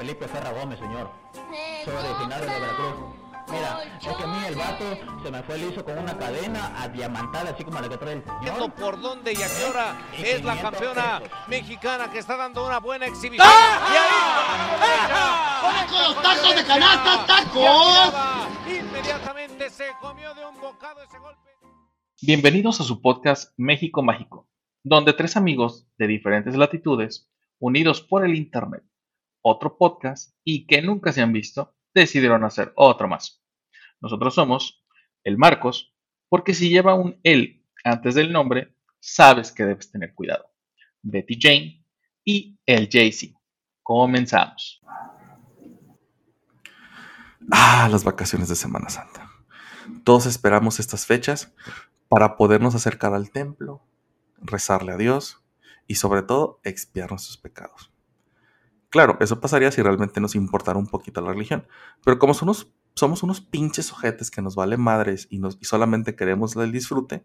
Felipe Ferra Gómez, señor. Soy originario de Veracruz. Mira, es que a mí el vato se me fue liso con una cadena adiamantada, así como la que trae el señor. por dónde y a qué hora Y es la 500 campeona pesos. mexicana que está dando una buena exhibición. ¡Ah! Y ahí ¡Con los tacos de canasta, tacos! Inmediatamente se comió de un bocado ese golpe. Bienvenidos a su podcast México Mágico, donde tres amigos de diferentes latitudes, unidos por el Internet, otro podcast y que nunca se han visto, decidieron hacer otro más. Nosotros somos el Marcos, porque si lleva un él antes del nombre, sabes que debes tener cuidado. Betty Jane y el Jaycee. Comenzamos. Ah, las vacaciones de Semana Santa. Todos esperamos estas fechas para podernos acercar al templo, rezarle a Dios y sobre todo expiar nuestros pecados. Claro, eso pasaría si realmente nos importara un poquito la religión, pero como somos, somos unos pinches ojetes que nos vale madres y, nos, y solamente queremos el disfrute,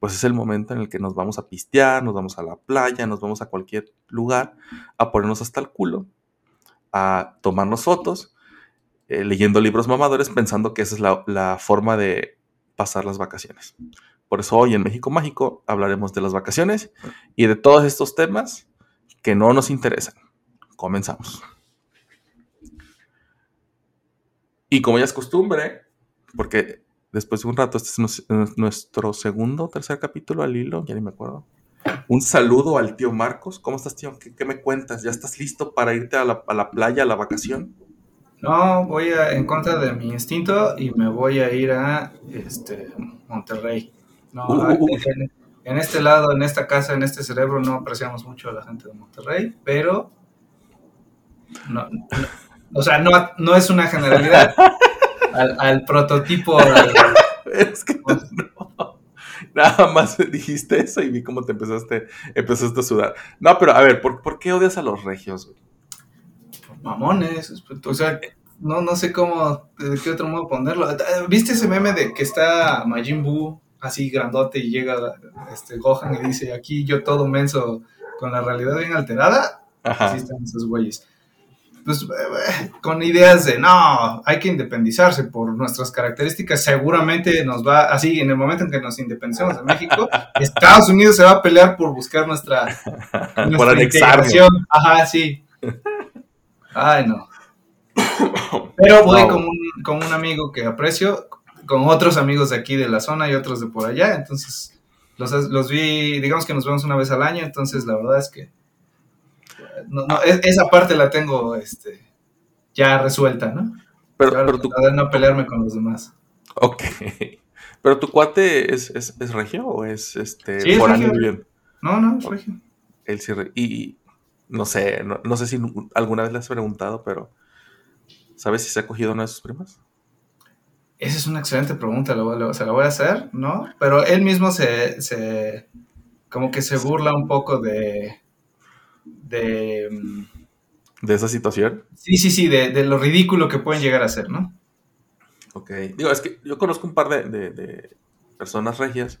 pues es el momento en el que nos vamos a pistear, nos vamos a la playa, nos vamos a cualquier lugar a ponernos hasta el culo, a tomarnos fotos, eh, leyendo libros mamadores, pensando que esa es la, la forma de pasar las vacaciones. Por eso hoy en México Mágico hablaremos de las vacaciones y de todos estos temas que no nos interesan. Comenzamos. Y como ya es costumbre, porque después de un rato, este es nuestro segundo o tercer capítulo al hilo, ya ni me acuerdo. Un saludo al tío Marcos. ¿Cómo estás, tío? ¿Qué, qué me cuentas? ¿Ya estás listo para irte a la, a la playa, a la vacación? No, voy a, en contra de mi instinto y me voy a ir a este, Monterrey. No, Uh, uh, uh. En, en este lado, en esta casa, en este cerebro, no apreciamos mucho a la gente de Monterrey, pero. No, no- o sea, no, no es una generalidad. Al, al prototipo. al- Es que no. Nada más dijiste eso y vi cómo te empezaste, empezaste a sudar. No, pero a ver, ¿por, por qué odias a los regios? güey? mamones. O sea, no, no sé cómo, de qué otro modo ponerlo. ¿Viste ese meme de que está Majin Buu así grandote y llega este Gohan y dice, aquí yo todo menso con la realidad bien alterada? Ajá. Así están esos güeyes. Pues eh, con ideas de, no, hay que independizarse por nuestras características, seguramente nos va, así, en el momento en que nos independicemos de México, Estados Unidos se va a pelear por buscar nuestra, por nuestra anexarnos. integración. Ajá, sí. Ay, no. Pero voy No. con, un, con un amigo que aprecio, con otros amigos de aquí de la zona y otros de por allá. Entonces, los, los vi, digamos que nos vemos una vez al año. Entonces, la verdad es que no, no, es- esa parte la tengo este, ya resuelta, ¿no? Pero, no pelearme con los demás. ok. Pero tu cuate es, es, es regio o es este Sí, es regio. bien? No, no, es regio. Él sí y, no sé, no, no sé si alguna vez le has preguntado, pero ¿sabes si se ha cogido una de sus primas? Esa es una excelente pregunta, lo- lo- se la voy a hacer, ¿no? Pero él mismo se, se como que se burla un poco de, de, De esa situación. sí, sí, sí, de, de lo ridículo que pueden llegar a ser, ¿no? Ok. Digo, es que yo conozco un par de, de- de personas regias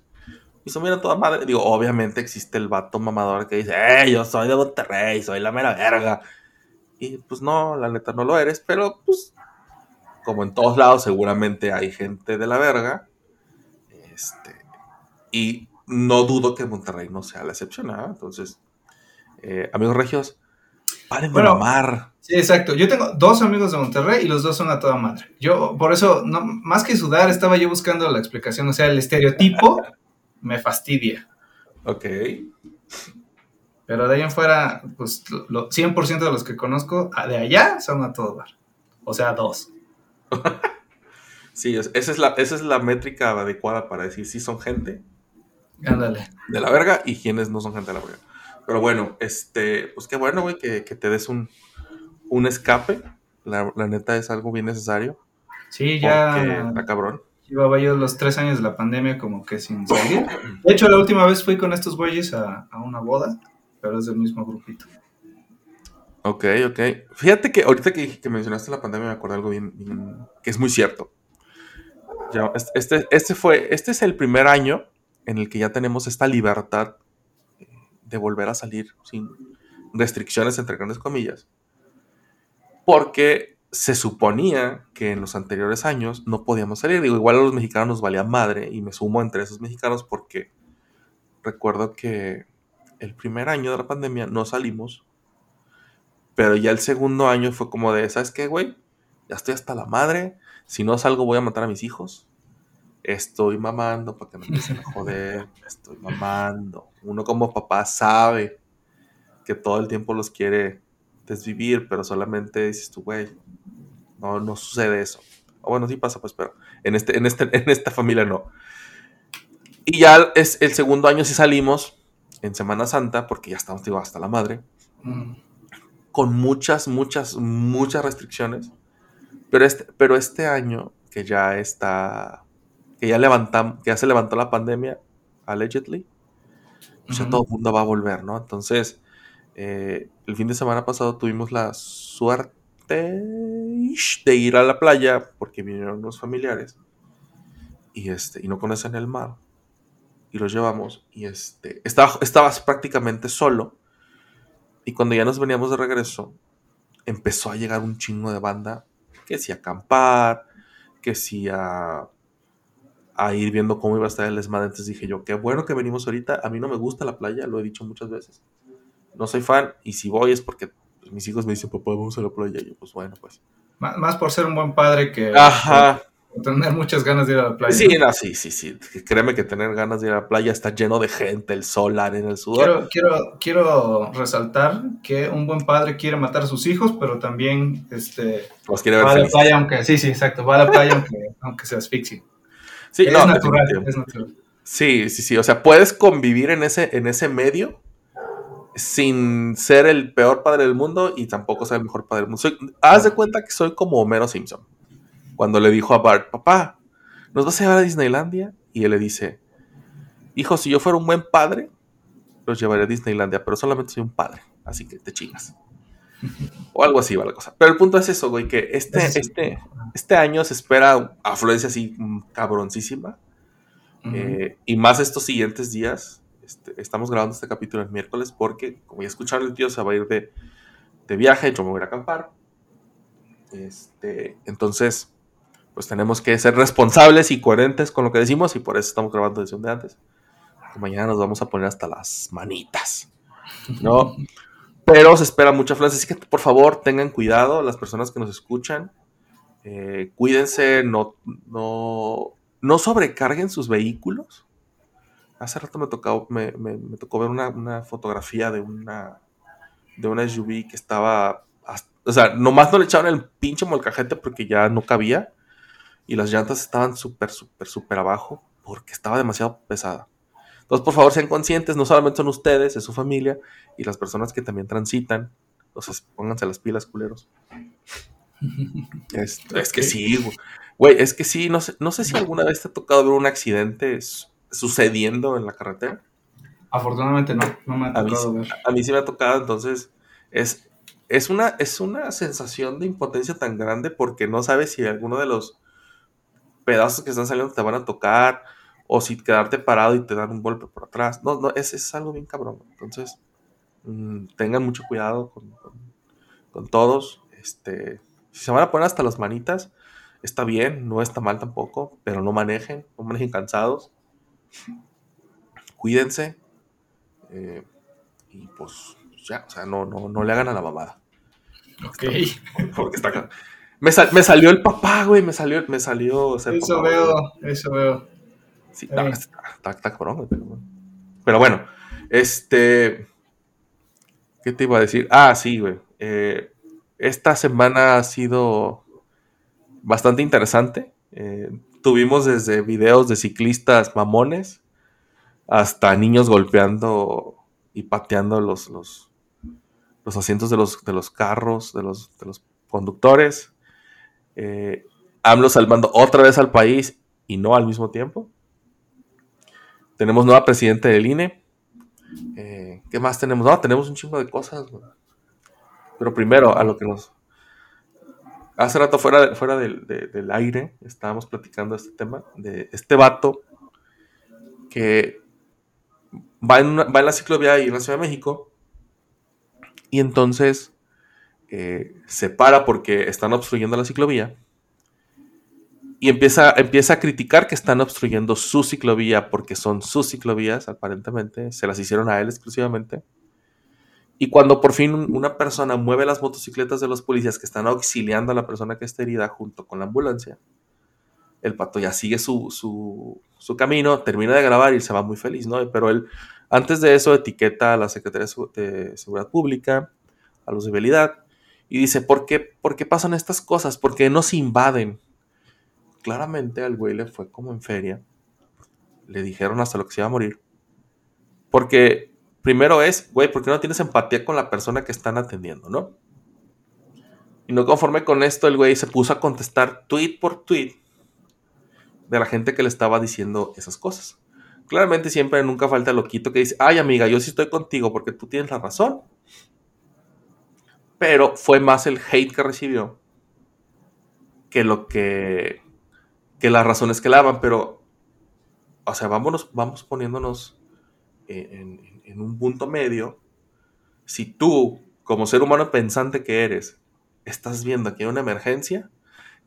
y son bien a toda madre. Digo, obviamente existe el vato mamador que dice, ¡eh, yo soy de Monterrey, soy la mera verga! Y pues no, la neta no lo eres, pero pues como en todos lados seguramente hay gente de la verga. Este, y no dudo que Monterrey no sea la excepción, ¿ah? Entonces, eh, amigos regios, paren de Bueno, mamar. Sí, exacto. Yo tengo dos amigos de Monterrey y los dos son a toda madre. Yo, por eso, no, más que sudar, estaba yo buscando la explicación. O sea, el estereotipo me fastidia. Ok. Pero de ahí en fuera, pues lo, 100% de los que conozco de allá son a todo dar. O sea, dos. Sí, es- esa, es la, esa es la métrica adecuada para decir si son gente Ándale. de la verga y quienes no son gente de la verga. Pero bueno, este, pues qué bueno, güey, que, que te des un, un escape. La, la neta es algo bien necesario. Sí, Porque ya está cabrón. llevaba yo los tres años de la pandemia como que sin salir. De hecho, la última vez fui con estos güeyes a, a una boda, pero es del mismo grupito. Ok, ok. Fíjate que ahorita que, que mencionaste la pandemia me acordé algo bien, bien- que es muy cierto. Ya, es- este, este fue, este es el primer año en el que ya tenemos esta libertad de volver a salir sin restricciones entre grandes comillas. porque se suponía que en los anteriores años no podíamos salir. Digo, igual a los mexicanos nos valía madre y me sumo entre esos mexicanos porque recuerdo que el primer año de la pandemia no salimos, pero ya el segundo año fue como de, ¿sabes qué, güey? Ya estoy hasta la madre. Si no salgo voy a matar a mis hijos. Estoy mamando para que me empiecen a joder. Estoy mamando. Uno como papá sabe que todo el tiempo los quiere desvivir, pero solamente dices tú, güey, no, no sucede eso. O bueno, sí pasa, pues, pero en, este, en, este, en esta familia no. Y ya es el segundo año sí salimos en Semana Santa, porque ya estamos, digo, hasta la madre, Mm. con muchas, muchas, muchas restricciones. Pero este, pero este año, que ya está, que ya levantamos, que ya se levantó la pandemia, allegedly, ya Ujú. todo el mundo va a volver, ¿no? Entonces, eh, el fin de semana pasado tuvimos la suerte de ir a la playa porque vinieron unos familiares y, este, y no conocen el mar y los llevamos y este, estaba, estabas prácticamente solo y cuando ya nos veníamos de regreso empezó a llegar un chingo de banda que si a acampar, que si a, a ir viendo cómo iba a estar el desmadre. Entonces dije yo, qué bueno que venimos ahorita. A mí no me gusta la playa, lo he dicho muchas veces. No soy fan y si voy es porque pues, mis hijos me dicen, papá, vamos a la playa. Y yo, pues bueno, pues. Má- Más por ser un buen padre que Ajá. tener muchas ganas de ir a la playa. Sí, no, sí, sí, sí. Créeme que tener ganas de ir a la playa está lleno de gente, el sol, la arena, el sudor. Quiero, quiero, quiero resaltar que un buen padre quiere matar a sus hijos, pero también este, Los quiere ver va a la felices. playa aunque, sí, sí, exacto, va a la playa aunque, aunque se asfixie. Sí, es no, natural, definitivo. es natural. Sí, sí, sí. O sea, puedes convivir en ese, en ese medio sin ser el peor padre del mundo y tampoco ser el mejor padre del mundo. Soy- haz de cuenta que soy como Homero Simpson. Cuando le dijo a Bart, papá, ¿nos vas a llevar a Disneylandia? Y él le dice, hijo, si yo fuera un buen padre, los llevaré a Disneylandia, pero solamente soy un padre, así que te chingas. O algo así va la cosa. Pero el punto es eso, güey, que este, sí. este, este año se espera afluencia así cabroncísima. Ujú. Eh, y más estos siguientes días. este, estamos grabando este capítulo el miércoles porque, como ya escucharon, el tío se va a ir de, de viaje, yo me voy a acampar. Este, entonces, pues tenemos que ser responsables y coherentes con lo que decimos y por eso estamos grabando desde un día antes. Mañana nos vamos a poner hasta las manitas. ¿No? Pero se espera mucha afluencia, así que por favor tengan cuidado las personas que nos escuchan. Eh, cuídense, no, no, no sobrecarguen sus vehículos. Hace rato me, tocó, me, me- tocó ver una, una fotografía de una, de una SUV que estaba. o sea, nomás no le echaron el pinche molcajete porque ya no cabía. Y las llantas estaban súper, súper, súper abajo porque estaba demasiado pesada. Entonces, por favor, sean conscientes, no solamente son ustedes, es su familia y las personas que también transitan. Entonces, pónganse las pilas, culeros. Es, es que sí, güey. güey. Es que sí, no sé, no sé si alguna vez te ha tocado ver un accidente su- sucediendo en la carretera. Afortunadamente no, no me ha A mí, tocado ver. a mí sí me ha tocado, entonces es, es, una, es una sensación de impotencia tan grande porque no sabes si alguno de los pedazos que están saliendo te van a tocar o si quedarte parado y te dan un golpe por atrás. No, no, es, es algo bien cabrón. Entonces, mm, tengan mucho cuidado con, con- con todos. Este, si se van a poner hasta las manitas, está bien, no está mal tampoco, pero no manejen, no manejen cansados. Cuídense. eh, y pues ya, o sea, no, no, no le hagan a la mamada. Ok. Porque está acá. Me, sal- me salió el papá, güey, me salió, me salió Eso papá, veo, güey. eso veo. Sí, no, está, está, está cabrón, güey, pero, bueno. Pero bueno, este. ¿Qué te iba a decir? Ah, sí, güey. eh, esta semana ha sido bastante interesante. Eh, tuvimos desde videos de ciclistas mamones hasta niños golpeando y pateando los, los, los asientos de los, de los carros, de los, de los conductores. Eh, AMLO salvando otra vez al país y no al mismo tiempo. Tenemos nueva presidenta del INE. Eh, ¿Qué más tenemos? No, tenemos un chingo de cosas. Pero primero, a lo que nos... Hace rato fuera, de- fuera del, de- del aire estábamos platicando este tema de este vato que va en, una- va en la ciclovía ahí en la Ciudad de México y entonces eh, se para porque están obstruyendo la ciclovía y empieza, empieza a criticar que están obstruyendo su ciclovía porque son sus ciclovías, aparentemente, se las hicieron a él exclusivamente. Y cuando por fin una persona mueve las motocicletas de los policías que están auxiliando a la persona que está herida junto con la ambulancia, el pato ya sigue su, su, camino, termina de grabar y se va muy feliz, ¿no? Pero él, antes de eso, etiqueta a la Secretaría de Seguridad Pública, a los de vialidad, y dice, ¿por qué, ¿por qué pasan estas cosas? ¿Por qué no se invaden? Claramente al güey le fue como en feria. Le dijeron hasta lo que se iba a morir. Porque primero es, güey, ¿por qué no tienes empatía con la persona que están atendiendo, no? Y no conforme con esto, el güey se puso a contestar tweet por tweet de la gente que le estaba diciendo esas cosas. Claramente siempre nunca falta el loquito que dice, ay amiga, yo sí estoy contigo porque tú tienes la razón. Pero fue más el hate que recibió que lo que, que las razones que le daban. Pero, o sea, vámonos, vamos poniéndonos en, en un punto medio. Si tú, como ser humano pensante que eres, estás viendo que hay una emergencia,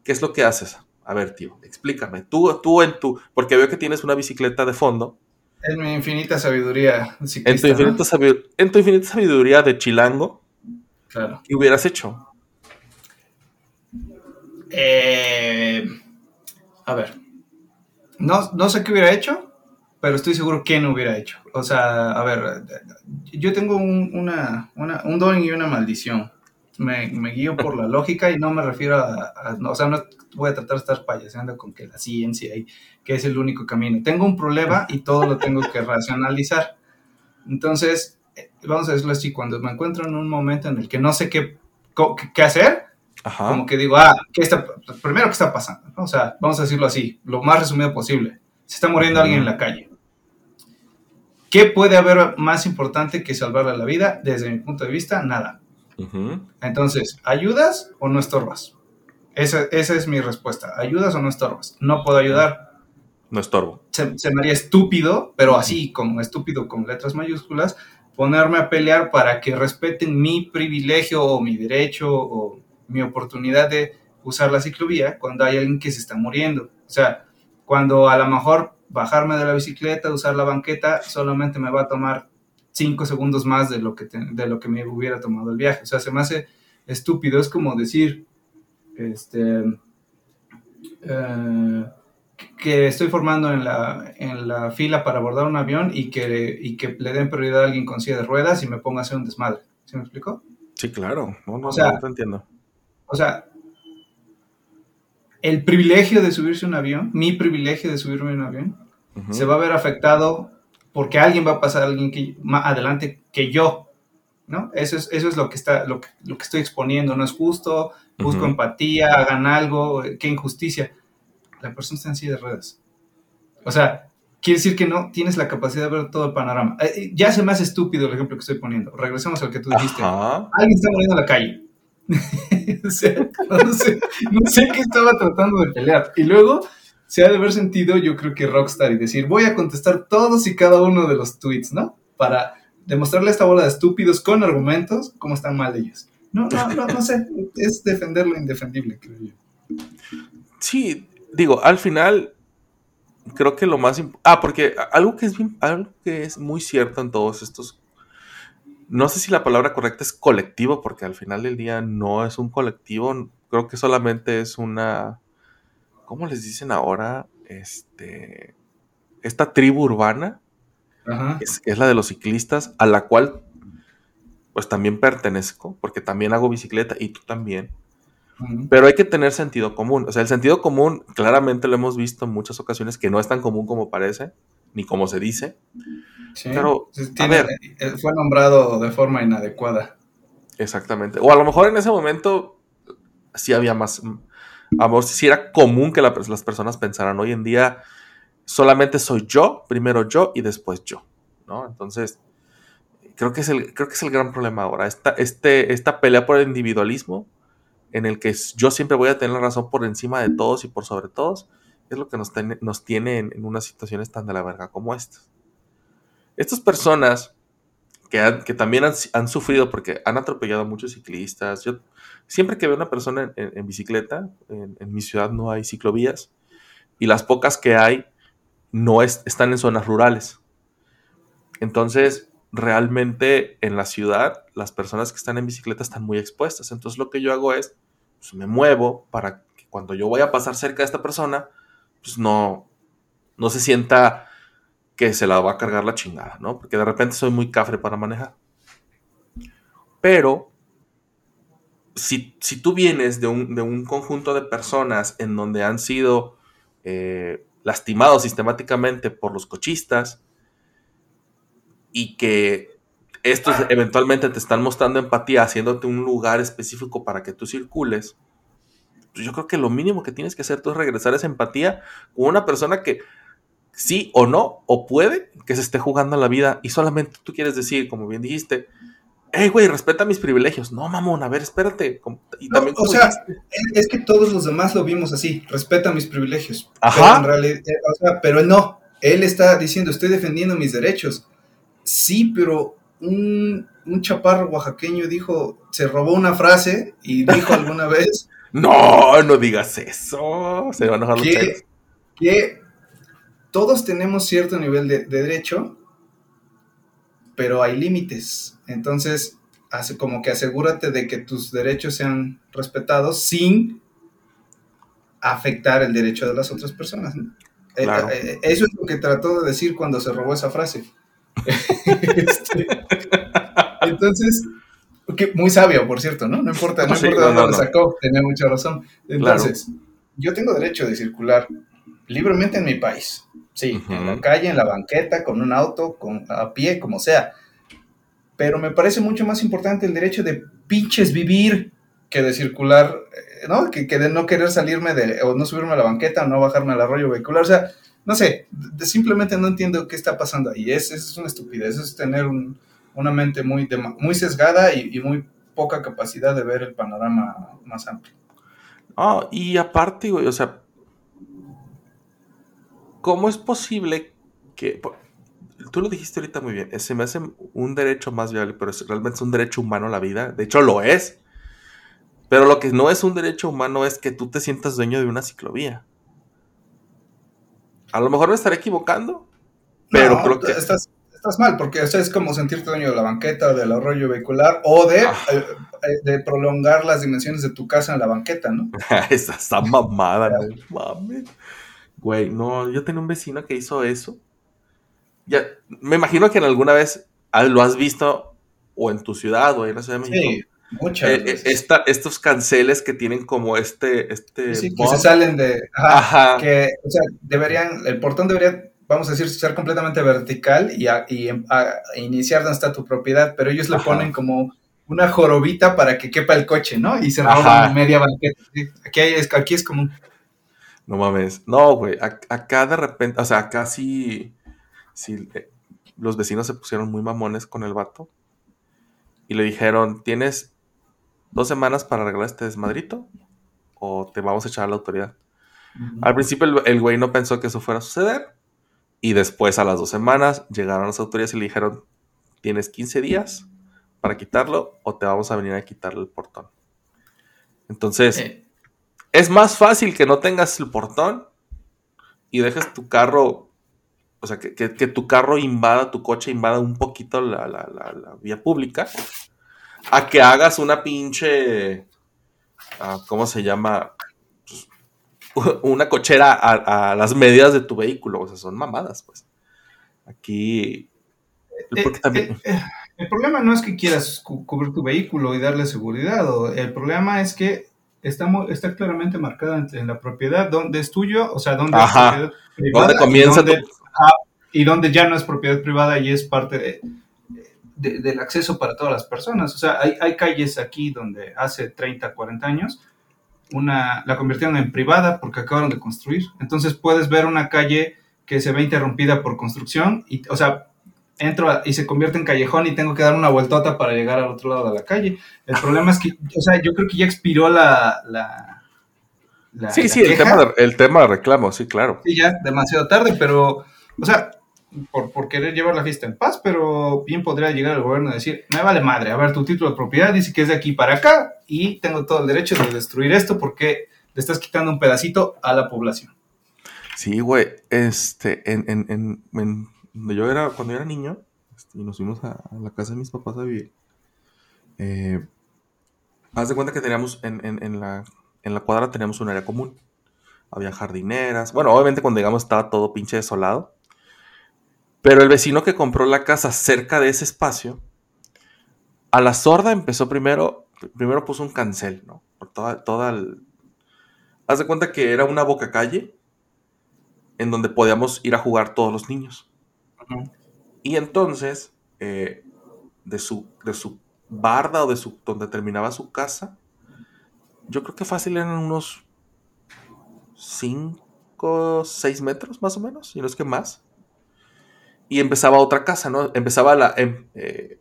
¿qué es lo que haces? A ver, tío, explícame. Tú, tú en tu. Porque veo que tienes una bicicleta de fondo. En mi infinita sabiduría. en, tu infinita en tu infinita sabiduría de chilango. Claro. ¿Qué hubieras hecho? Eh, a ver. No, no sé qué hubiera hecho, pero estoy seguro que no hubiera hecho. O sea, a ver, yo tengo un, una, un don y una maldición me, guío por la lógica y no me refiero a, o sea, no voy a tratar de estar payaseando con que la ciencia y que es el único camino. Tengo un problema y todo lo tengo que racionalizar. Entonces, eh, vamos a decirlo así, cuando me encuentro en un momento en el que no sé qué, qué hacer, como que digo, ah, ¿qué está, primero, ¿qué está pasando? O sea, vamos a decirlo así, lo más resumido posible. Se está muriendo alguien en la calle. ¿Qué puede haber más importante que salvarle la vida? Desde mi punto de vista, nada. Entonces, ¿ayudas o no estorbas? Esa, es mi respuesta. ¿Ayudas o no estorbas? No puedo ayudar. No estorbo. Se, me haría estúpido, pero así como estúpido con letras mayúsculas, ponerme a pelear para que respeten mi privilegio o mi derecho o mi oportunidad de usar la ciclovía cuando hay alguien que se está muriendo. O sea, cuando a lo mejor bajarme de la bicicleta, usar la banqueta, solamente me va a tomar cinco segundos más de lo, que de lo que me hubiera tomado el viaje. O sea, se me hace estúpido. Es como decir, este, eh, que estoy formando en la, en la fila para abordar un avión y que, y que le den prioridad a alguien con silla de ruedas y me ponga a hacer un desmadre. ¿Sí me explico? Sí, claro. No, no, o sea, no entiendo. O sea, el privilegio de subirse a un avión, mi privilegio de subirme a un avión, se va a ver afectado porque alguien va a pasar alguien que, más adelante que yo, ¿no? Eso es, eso es lo, que está, lo, que, lo que estoy exponiendo, no es justo, busco empatía, hagan algo, qué injusticia. La persona está en silla de ruedas. O sea, quiere decir que no tienes la capacidad de ver todo el panorama. Eh, eh, ya se me hace estúpido el ejemplo que estoy poniendo. Regresemos al que tú dijiste. Alguien está muriendo en la calle. no, sé, qué estaba tratando de pelear. Y luego se ha de haber sentido, yo creo que Rockstar, y decir, voy a contestar todos y cada uno de los tweets, ¿no? Para demostrarle a esta bola de estúpidos con argumentos cómo están mal ellos. No, no, no, no sé, es defender lo indefendible, creo yo. Sí, digo, al final, creo que lo más... Ah, porque algo que, es algo que es muy cierto en todos estos... No sé si la palabra correcta es colectivo, porque al final del día no es un colectivo, creo que solamente es una ¿cómo les dicen ahora? Este, esta tribu urbana, Es, es, la de los ciclistas, a la cual pues también pertenezco, porque también hago bicicleta y tú también. Pero hay que tener sentido común. O sea, el sentido común claramente lo hemos visto en muchas ocasiones que no es tan común como parece, ni como se dice. Sí, pero, a ver, eh, fue nombrado de forma inadecuada. Exactamente. O a lo mejor en ese momento sí había más, a vos si era común que las personas pensaran, hoy en día solamente soy yo, primero yo y después yo, ¿no? Entonces, creo que es el, creo que es el gran problema ahora, esta, este, esta pelea por el individualismo, en el que yo siempre voy a tener la razón por encima de todos y por sobre todos, es lo que nos, nos tiene en, unas situaciones tan de la verga como estas. Estas personas que, también han, sufrido porque han atropellado a muchos ciclistas. Yo siempre que veo una persona en, bicicleta, en, mi ciudad no hay ciclovías y las pocas que hay no es- están en zonas rurales. Entonces, realmente en la ciudad, las personas que están en bicicleta están muy expuestas. Entonces, lo que yo hago es, pues, me muevo para que cuando yo voy a pasar cerca de esta persona, pues no, no se sienta que se la va a cargar la chingada, ¿no? Porque de repente soy muy cafre para manejar. Pero, si, si tú vienes de un, de un conjunto de personas en donde han sido eh, lastimados sistemáticamente por los cochistas y que estos eventualmente te están mostrando empatía, haciéndote un lugar específico para que tú circules, pues yo creo que lo mínimo que tienes que hacer tú es regresar esa empatía con una persona que sí o no, o puede que se esté jugando la vida y solamente tú quieres decir, como bien dijiste, hey, güey, respeta mis privilegios. No, mamón, a ver, espérate. No, o sea, dijiste, Es que todos los demás lo vimos así, respeta mis privilegios. Ajá. Pero en realidad, eh, o sea, pero él no, él está diciendo, estoy defendiendo mis derechos. Sí, pero un, un chaparro oaxaqueño dijo, se robó una frase y dijo alguna vez no, no digas eso. Se van a enojar los que, que todos tenemos cierto nivel de, de derecho, pero hay límites. Entonces, hace como que asegúrate de que tus derechos sean respetados sin afectar el derecho de las otras personas. Eh, Claro. eh, eso es lo que trató de decir cuando se robó esa frase. Este, entonces, que muy sabio, por cierto, ¿no? No importa, no Sí, importa no, dónde no, lo sacó, tenía mucha razón. Entonces, yo tengo derecho de circular libremente en mi país. Sí, Ujú. en la calle, en la banqueta, con un auto, con, a pie, como sea. Pero me parece mucho más importante el derecho de pinches vivir que de circular, eh, ¿no? Que, que de no querer salirme de, o no subirme a la banqueta, o no bajarme al arroyo vehicular. O sea, no sé, de- simplemente no entiendo qué está pasando ahí. Es, es una estupidez, es tener un- una mente muy, dema- muy sesgada y, y muy poca capacidad de ver el panorama más amplio. Ah, y aparte, güey, o sea, ¿cómo es posible que... Tú lo dijiste ahorita muy bien, se me hace un derecho más viable, pero es- realmente es un derecho humano la vida. De hecho, lo es. Pero lo que no es un derecho humano es que tú te sientas dueño de una ciclovía. A lo mejor me estaré equivocando, pero No, creo que... Estás, estás mal, porque o sea, es como sentirte dueño de la banqueta, del arroyo vehicular, o de, Ah. eh, eh, de prolongar las dimensiones de tu casa en la banqueta, ¿no? Esa está mamada, no mames. Güey, no, yo tenía un vecino que hizo eso. Ya, me imagino que en alguna vez ah, lo has visto o en tu ciudad o en la Ciudad de México. Sí, muchas Eh, eh, veces. esta- estos canceles que tienen como este, este Sí, que se salen de... ajá, Ajá. que, o sea, deberían, el portón debería, vamos a decir, ser completamente vertical y, a- y em- a- iniciar donde está tu propiedad, pero ellos Ajá. ponen como una jorobita para que quepa el coche, ¿no? Y se roban media banqueta. Aquí, hay- es, aquí es común. No mames. No, güey. ac- Acá de repente, o sea, acá sí, sí, eh, los vecinos se pusieron muy mamones con el vato. Y le dijeron, tienes dos semanas para arreglar este desmadrito o te vamos a echar a la autoridad. Al principio el, el güey no pensó que eso fuera a suceder. Y después a las dos semanas llegaron las autoridades y le dijeron, tienes 15 días para quitarlo o te vamos a venir a quitarle el portón. Entonces, Eh, es más fácil que no tengas el portón y dejes tu carro, o sea, que, que- que tu carro invada, tu coche invada un poquito la, la- la- la vía pública, a que hagas una pinche, ah, ¿cómo se llama? Una cochera a, a las medidas de tu vehículo, o sea, son mamadas, pues. Aquí... Eh, porque también- eh, eh, el problema no es que quieras cu- cubrir tu vehículo y darle seguridad, o el problema es que está, está claramente marcado en, en la propiedad donde es tuyo, o sea, donde Ajá. es propiedad privada ¿Dónde comienza y, donde, tu- ajá, y donde ya no es propiedad privada y es parte de- de- del acceso para todas las personas. O sea, hay, hay calles aquí donde hace 30, 40 años una, la convirtieron en privada porque acabaron de construir. Entonces puedes ver una calle que se ve interrumpida por construcción y, o sea, entro a- y se convierte en callejón y tengo que dar una vueltota para llegar al otro lado de la calle. El problema es que, o sea, yo creo que ya expiró la... la, la- Sí, la sí, el tema, de, el tema de reclamo, sí, claro. Sí, ya demasiado tarde, pero, o sea, por, por querer llevar la fiesta en paz, pero bien podría llegar el gobierno a decir, me vale madre, a ver, tu título de propiedad dice que es de aquí para acá y tengo todo el derecho de destruir esto porque le estás quitando un pedacito a la población. Sí, güey. Este, en, en, en, en- donde yo era, cuando yo era niño, este, y nos fuimos a, la casa de mis papás a vivir. Eh, haz de cuenta que teníamos en, en, la, en la cuadra teníamos un área común. Había jardineras. Bueno, obviamente cuando llegamos estaba todo pinche desolado. Pero el vecino que compró la casa cerca de ese espacio, a la sorda empezó primero, primero puso un cancel, ¿no? Por toda, toda. Haz de cuenta que era una boca calle en donde podíamos ir a jugar todos los niños. Y entonces, eh, de, su, de su barda o de su, donde terminaba su casa, yo creo que fácil eran unos 5, 6 metros más o menos, y no es que más. Y empezaba otra casa, ¿no? Empezaba la... em, eh,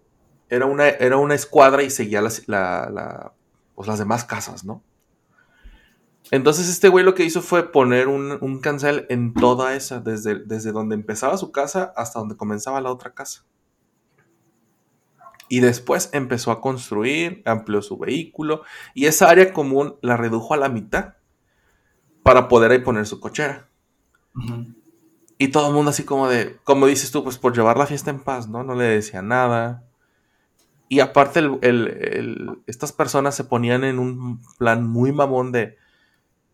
era, una, era una escuadra y seguía las, la- la- pues las demás casas, ¿no? Entonces este güey lo que hizo fue poner un, un cancel en toda esa, desde, desde donde empezaba su casa hasta donde comenzaba la otra casa. Y después empezó a construir, amplió su vehículo y esa área común la redujo a la mitad para poder ahí poner su cochera. Y todo el mundo así como de, como dices tú, pues por llevar la fiesta en paz, ¿no? No le decía nada. Y aparte, el- el- el- estas personas se ponían en un plan muy mamón de,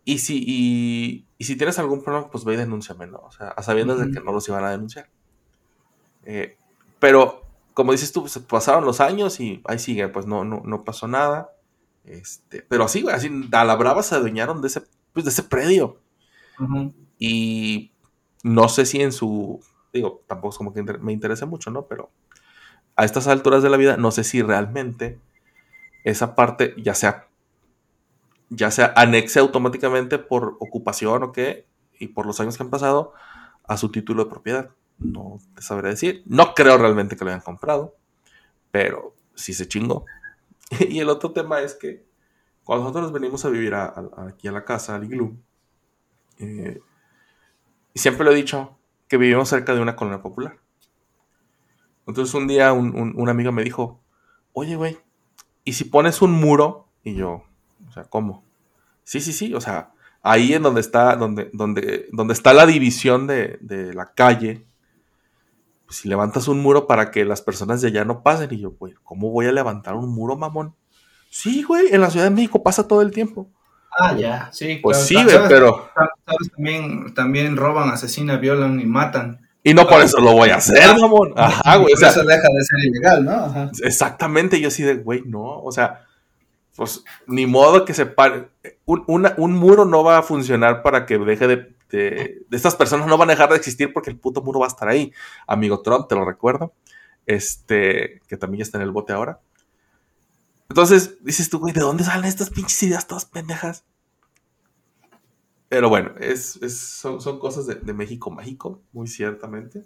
y si, y, y si tienes algún problema, pues ve y denúnciame, ¿no? O sea, a sabiendas de que no los iban a denunciar. Eh, pero, como dices tú, pues pasaron los años y ahí sigue, pues no, no, no pasó nada. Este, pero así, güey, así, a la brava se adueñaron de ese, pues, de ese predio. Y no sé si en su. Digo, tampoco es como que me interese mucho, ¿no? Pero a estas alturas de la vida, no sé si realmente esa parte ya sea. Ya sea anexe automáticamente por ocupación o qué, y por los años que han pasado, a su título de propiedad. No te sabré decir. No creo realmente que lo hayan comprado, pero sí se chingó. y el otro tema es que cuando nosotros nos venimos a vivir aquí a la casa, al iglú, eh, siempre lo he dicho, que vivimos cerca de una colonia popular. Entonces un día un, un, me dijo, oye, güey, ¿y si pones un muro? Y yo, o sea, ¿cómo? Sí, sí, sí, o sea, ahí en donde está, donde, donde, donde está la división de, de la calle, pues, si levantas un muro para que las personas de allá no pasen, y yo, güey, ¿cómo voy a levantar un muro, mamón? Sí, güey, en la Ciudad de México pasa todo el tiempo. Ah, ya, sí. Pues claro. sí, güey, ¿Sabes- pero... sabes? También, también roban, asesinan, violan y matan. Y no por eso lo voy a hacer, mamón. Ajá, güey. O Por sea, eso deja de ser ilegal, ¿no? Ajá. exactamente. Yo así de, güey, no. O sea, pues ni modo que se pare. Un, un muro no va a funcionar para que deje de, de- Estas personas no van a dejar de existir porque el puto muro va a estar ahí. Amigo Trump, te lo recuerdo. Este, que también está en el bote ahora. Entonces, dices tú, güey, ¿de dónde salen estas pinches ideas todas pendejas? Pero bueno, es, es- son, son cosas de, de México mágico, muy ciertamente.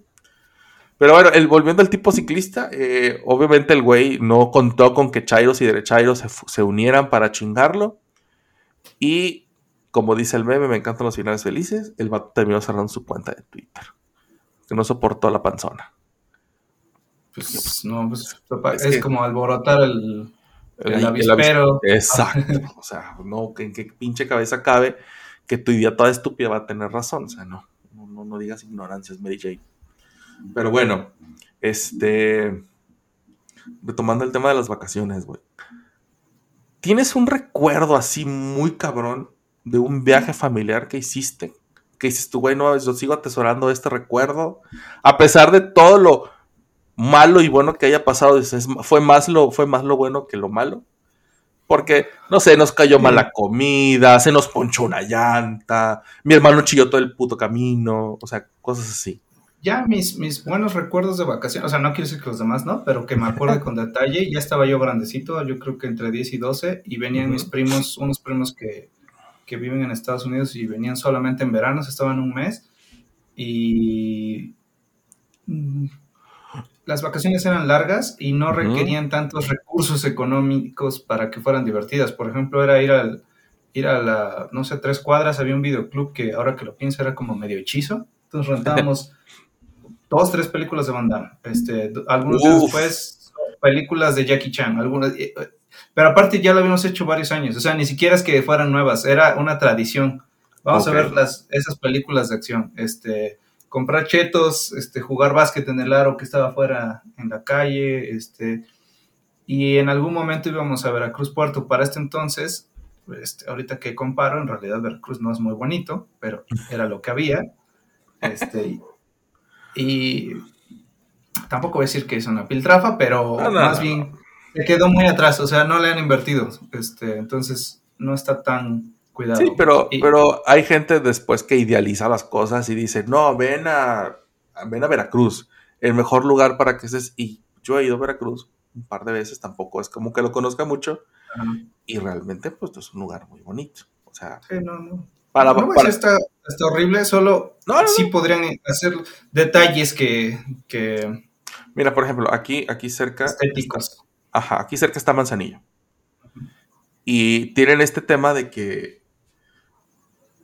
Pero bueno, el, volviendo al tipo ciclista, eh, obviamente el güey no contó con que Chairos y Derechairos se, se unieran para chingarlo. Y como dice el meme, me encantan los finales felices, el vato terminó cerrando su cuenta de Twitter. Que no soportó la panzona. Pues no, pues Es es, que- como alborotar el, el, El- el avispero. Exacto. O sea, no, que en qué pinche cabeza cabe que tu idea toda estúpida va a tener razón. O sea, no, no, no, no digas ignorancias, Mary Jane. Pero bueno, este. Retomando el tema de las vacaciones, güey. ¿Tienes un recuerdo así muy cabrón de un viaje familiar que hiciste? Que dices tú, güey, no, yo sigo atesorando este recuerdo. A pesar de todo lo malo y bueno que haya pasado, dices, fue más lo, fue más lo bueno que lo malo. Porque, no sé, nos cayó mal la comida, se nos ponchó una llanta, mi hermano chilló todo el puto camino, o sea, cosas así. Ya mis, mis buenos recuerdos de vacaciones, o sea, no quiero decir que los demás no, pero que me acuerde con detalle, ya estaba yo grandecito, yo creo que entre 10 y 12, y venían mis primos, unos primos que, que viven en Estados Unidos y venían solamente en verano, estaban un mes, y mm, las vacaciones eran largas y no requerían tantos recursos económicos para que fueran divertidas. Por ejemplo, era ir al ir a la, no sé, tres cuadras, había un videoclub que ahora que lo pienso era como medio hechizo. Entonces rentábamos dos, tres películas de Van Damme. Este, algunos Uf. después, películas de Jackie Chan. Algunas, eh, eh, pero aparte ya lo habíamos hecho varios años. O sea, ni siquiera es que fueran nuevas, era una tradición. Vamos Ok. a ver las, esas películas de acción. Este, comprar chetos, este, jugar básquet en el aro que estaba afuera en la calle, este, y en algún momento íbamos a Veracruz Puerto. Para este entonces, este, ahorita que comparo, en realidad Veracruz no es muy bonito, pero era lo que había. Este, y tampoco voy a decir que es una piltrafa, pero no, más no, bien se quedó muy atrás, o sea, no le han invertido, este, entonces no está tan cuidado. Sí, pero, Y- pero hay gente después que idealiza las cosas y dice, no, ven a, ven a Veracruz, el mejor lugar para que estés. Y yo he ido a Veracruz un par de veces, tampoco es como que lo conozca mucho, y realmente pues es un lugar muy bonito. O sea, Sí, no, no. Para... no voy a para- está, está horrible, solo No, no, no. sí podrían hacer detalles que, que Mira, por ejemplo, aquí, aquí cerca... estéticos. Ajá, aquí cerca está Manzanillo. Y tienen este tema de que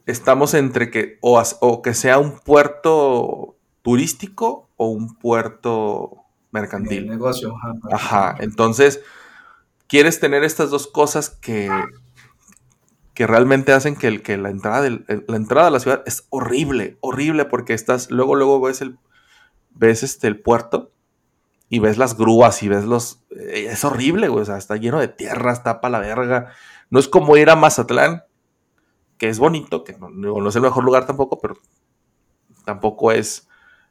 estamos entre que o, o que sea un puerto turístico o un puerto El mercantil. negocio. ajá. Ajá, entonces quieres tener estas dos cosas que, que realmente hacen que, que la, entrada del- el- la entrada a la ciudad es horrible, horrible porque estás, luego, luego ves el, ves este, el puerto y ves las grúas y ves los... eh, Es horrible, güey, o sea, está lleno de tierra, está para la verga. No es como ir a Mazatlán, que es bonito, que no, no- es el mejor lugar tampoco, pero tampoco es,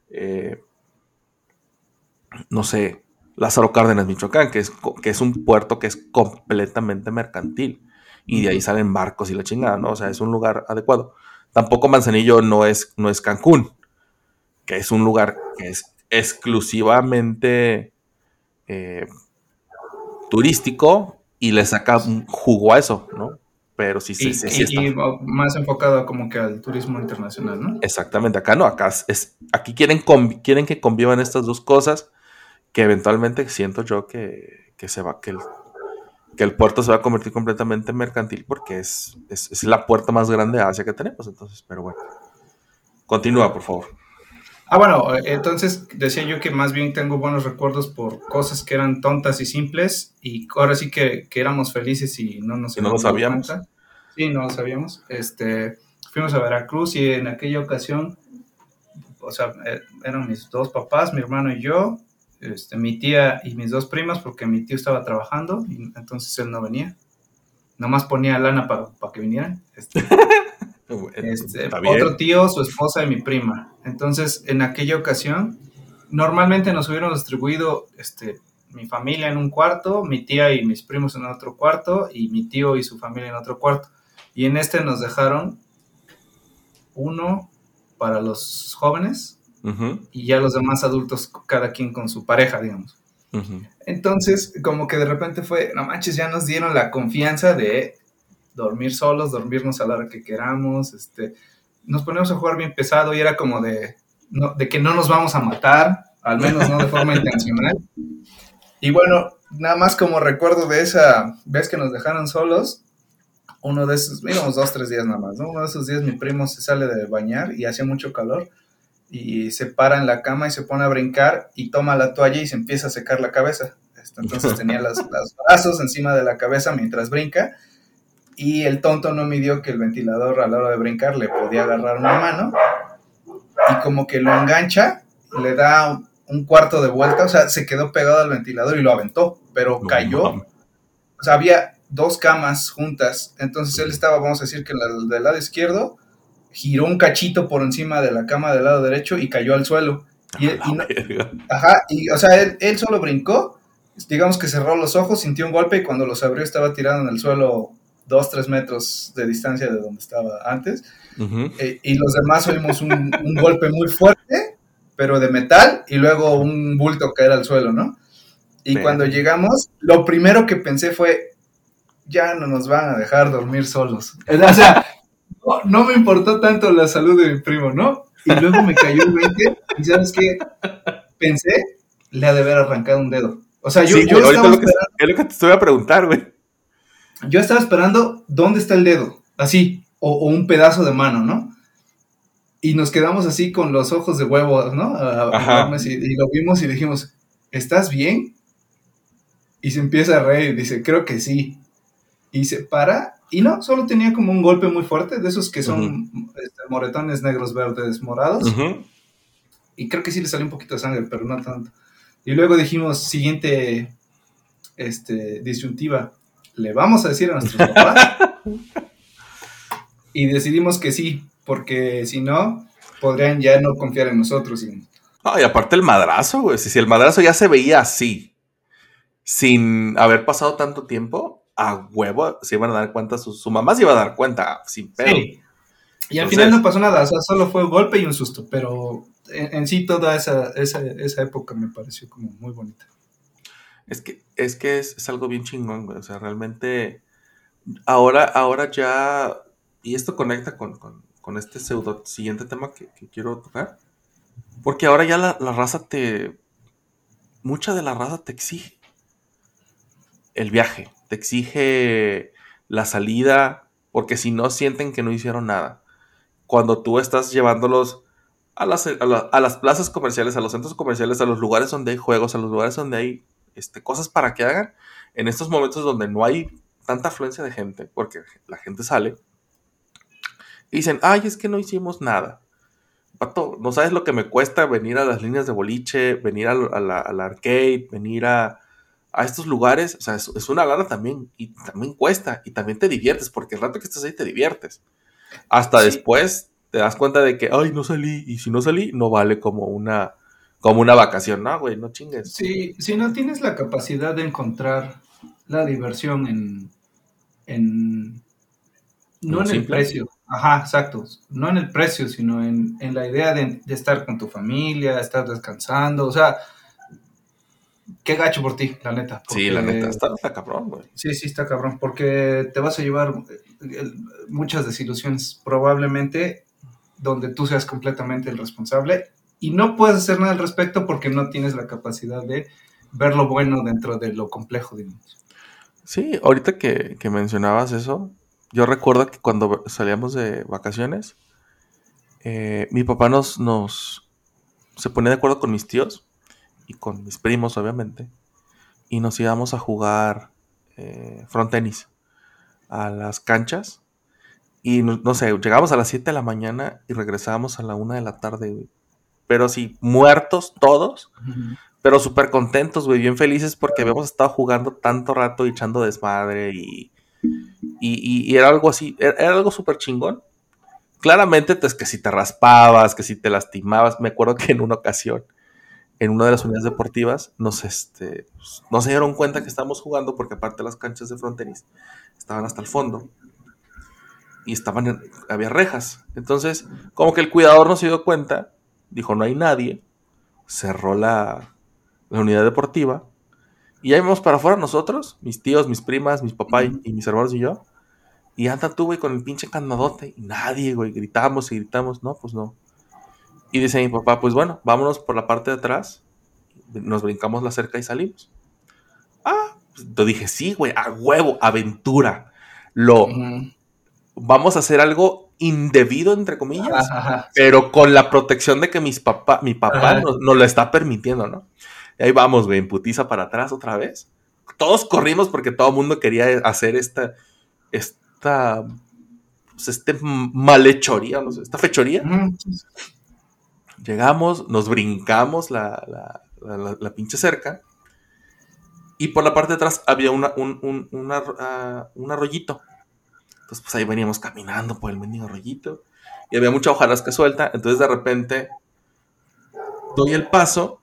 eh, no sé, Lázaro Cárdenas, Michoacán, que es, que es un puerto que es completamente mercantil. Y de ahí salen barcos y la chingada, ¿no? O sea, es un lugar adecuado. Tampoco Manzanillo no es, no es Cancún, que es un lugar que es exclusivamente eh, turístico y le saca un jugo a eso, ¿no? Pero sí, sí, Y, sí, sí y- está- más enfocado como que al turismo internacional, ¿no? Exactamente, acá no, acá es- aquí quieren, quieren que convivan estas dos cosas que eventualmente siento yo que, que se va, que el, que el puerto se va a convertir completamente en mercantil porque es, es, es la puerta más grande a Asia que tenemos, entonces, pero bueno. Continúa, por favor. Ah, bueno, eh, entonces decía yo que más bien tengo buenos recuerdos por cosas que eran tontas y simples y ahora sí que, que éramos felices y no nos Y no lo sabíamos. cuenta. Sí, no lo sabíamos. Este, fuimos a Veracruz y en aquella ocasión, o sea, eh, eran mis dos papás, mi hermano y yo, este, mi tía y mis dos primas, porque mi tío estaba trabajando y entonces él no venía. Nomás ponía lana para que vinieran. Este, este, Está bien. otro tío, su esposa y mi prima. Entonces, en aquella ocasión, normalmente nos hubieran distribuido este, mi familia en un cuarto, mi tía y mis primos en otro cuarto, y mi tío y su familia en otro cuarto. Y en este nos dejaron uno para los jóvenes Ujú, y ya los demás adultos, cada quien con su pareja, digamos. ujú. Entonces, como que de repente fue, no manches, ya nos dieron la confianza de dormir solos, dormirnos a la hora que queramos, este, nos ponemos a jugar bien pesado y era como de, no- de que no nos vamos a matar, al menos no de forma intencional. Y bueno, nada más como recuerdo de esa vez que nos dejaron solos, uno de esos, íbamos dos, tres días nada más, ¿no? Uno de esos días mi primo se sale de bañar y hacía mucho calor y se para en la cama y se pone a brincar y toma la toalla y se empieza a secar la cabeza. Este, Entonces tenía las- los brazos encima de la cabeza mientras brinca y el tonto no midió que el ventilador a la hora de brincar le podía agarrar una mano y como que lo engancha, le da un- cuarto de vuelta, o sea, se quedó pegado al ventilador y lo aventó, pero cayó o sea, había dos camas juntas. Entonces él estaba, vamos a decir que en la- del lado izquierdo, giró un cachito por encima de la cama del lado derecho y cayó al suelo. Y, A la y no- verga. ajá, y o sea, él, él solo brincó, digamos que cerró los ojos, sintió un golpe y cuando los abrió estaba tirado en el suelo dos, tres metros de distancia de donde estaba antes. Eh, y los demás oímos un, un golpe muy fuerte, pero de metal, y luego un bulto caer al suelo, ¿no? Y Pero- cuando llegamos, lo primero que pensé fue, ya no nos van a dejar dormir solos. O sea, no, no me importó tanto la salud de mi primo, ¿no? Y luego me cayó el 20, y ¿sabes qué? Pensé, le ha de haber arrancado un dedo. O sea, yo, Sí, yo estaba lo que, es lo que te estoy a preguntar, güey. yo estaba esperando dónde está el dedo, así, o, o un pedazo de mano, ¿no? Y nos quedamos así con los ojos de huevo, ¿no? A- y, y lo vimos y dijimos, ¿estás bien? Y se empieza a reír y dice, creo que sí. Y se para, y no, solo tenía como un golpe muy fuerte, de esos que son este, moretones negros, verdes, morados. Y creo que sí le salió un poquito de sangre, pero no tanto. Y luego dijimos, siguiente este, disyuntiva, ¿le vamos a decir a nuestros papás? y decidimos que sí, porque si no, podrían ya no confiar en nosotros. Y, No, y aparte el madrazo, güey. Si, si el madrazo ya se veía así, sin haber pasado tanto tiempo, a huevo se iban a dar cuenta, su, su mamá se iba a dar cuenta sin pedo. Sí. Y al Entonces- final no pasó nada, o sea, solo fue un golpe y un susto, pero en, en sí toda esa, esa, esa época me pareció como muy bonita. Es que, es, que es, es algo bien chingón, güey. O sea, realmente. Ahora, ahora ya. Y esto conecta con, con- con este pseudo siguiente tema que, que quiero tocar. Porque ahora ya la, la raza te. Mucha de la raza te exige. El viaje. Te exige la salida. Porque si no sienten que no hicieron nada. Cuando tú estás llevándolos a las, a, a las plazas comerciales, a los centros comerciales, a los lugares donde hay juegos, a los lugares donde hay este, cosas para que hagan, en estos momentos donde no hay tanta afluencia de gente, porque la gente sale, y dicen, ay, es que no hicimos nada. Pato, no sabes lo que me cuesta venir a las líneas de boliche, venir a la, arcade, venir a, a estos lugares. O sea, es, es una lana también, y también cuesta, y también te diviertes, porque el rato que estás ahí te diviertes. Hasta Sí. después te das cuenta de que, ay, no salí, y si no salí, no vale como una, como una vacación. No, güey, no chingues. Sí, si no tienes la capacidad de encontrar la diversión en, en no ¿En el precio, ajá, exacto, no en el precio, sino en, en la idea de, de estar con tu familia, estar descansando, o sea, qué gacho por ti, la neta. Sí, la neta, está, está cabrón, güey. Sí, sí, está cabrón, porque te vas a llevar eh, muchas desilusiones, probablemente donde tú seas completamente el responsable y no puedes hacer nada al respecto porque no tienes la capacidad de ver lo bueno dentro de lo complejo, digamos. Sí, ahorita que, que mencionabas eso, yo recuerdo que cuando salíamos de vacaciones, eh, mi papá nos, nos se ponía de acuerdo con mis tíos y con mis primos, obviamente, y nos íbamos a jugar eh, frontenis a las canchas. Y no, no sé, llegábamos a las 7 de la mañana y regresábamos a la 1 de la tarde, güey. Pero sí, muertos todos, pero súper contentos, güey, bien felices porque habíamos estado jugando tanto rato y echando desmadre y, y, y- y era algo así, era, era algo súper chingón. Claramente, pues que si te raspabas, que si te lastimabas, me acuerdo que en una ocasión, en una de las unidades deportivas, nos, este, pues, no se dieron cuenta que estábamos jugando porque aparte las canchas de frontenis estaban hasta el fondo y estaban en- había rejas. Entonces, como que el cuidador no se dio cuenta, dijo, no hay nadie, cerró la, la unidad deportiva. Y ahí vamos para afuera nosotros, mis tíos, mis primas, mis papás y, y mis hermanos y yo. Y anda tú, güey, con el pinche candadote. Y nadie, güey, gritamos y gritamos. No, pues no. Y dice mi papá, pues bueno, vámonos por la parte de atrás. Nos brincamos la cerca y salimos. Ah, pues, yo dije, sí, güey, a huevo, aventura. Lo, vamos a hacer algo indebido, entre comillas Ajá, pero con la protección de que mis papá, mi papá nos, nos lo está permitiendo, ¿no? Y ahí vamos, güey, en putiza para atrás otra vez. Todos corrimos porque todo el mundo quería hacer esta, esta, pues este malhechoría, no sé, esta fechoría. Llegamos, nos brincamos la, la, la- pinche cerca. Y por la parte de atrás había una, un, un, una- ah, un arroyito. Entonces, pues ahí veníamos caminando por el mendigo arroyito. Y había mucha hojarasca suelta. Entonces, de repente, doy el paso.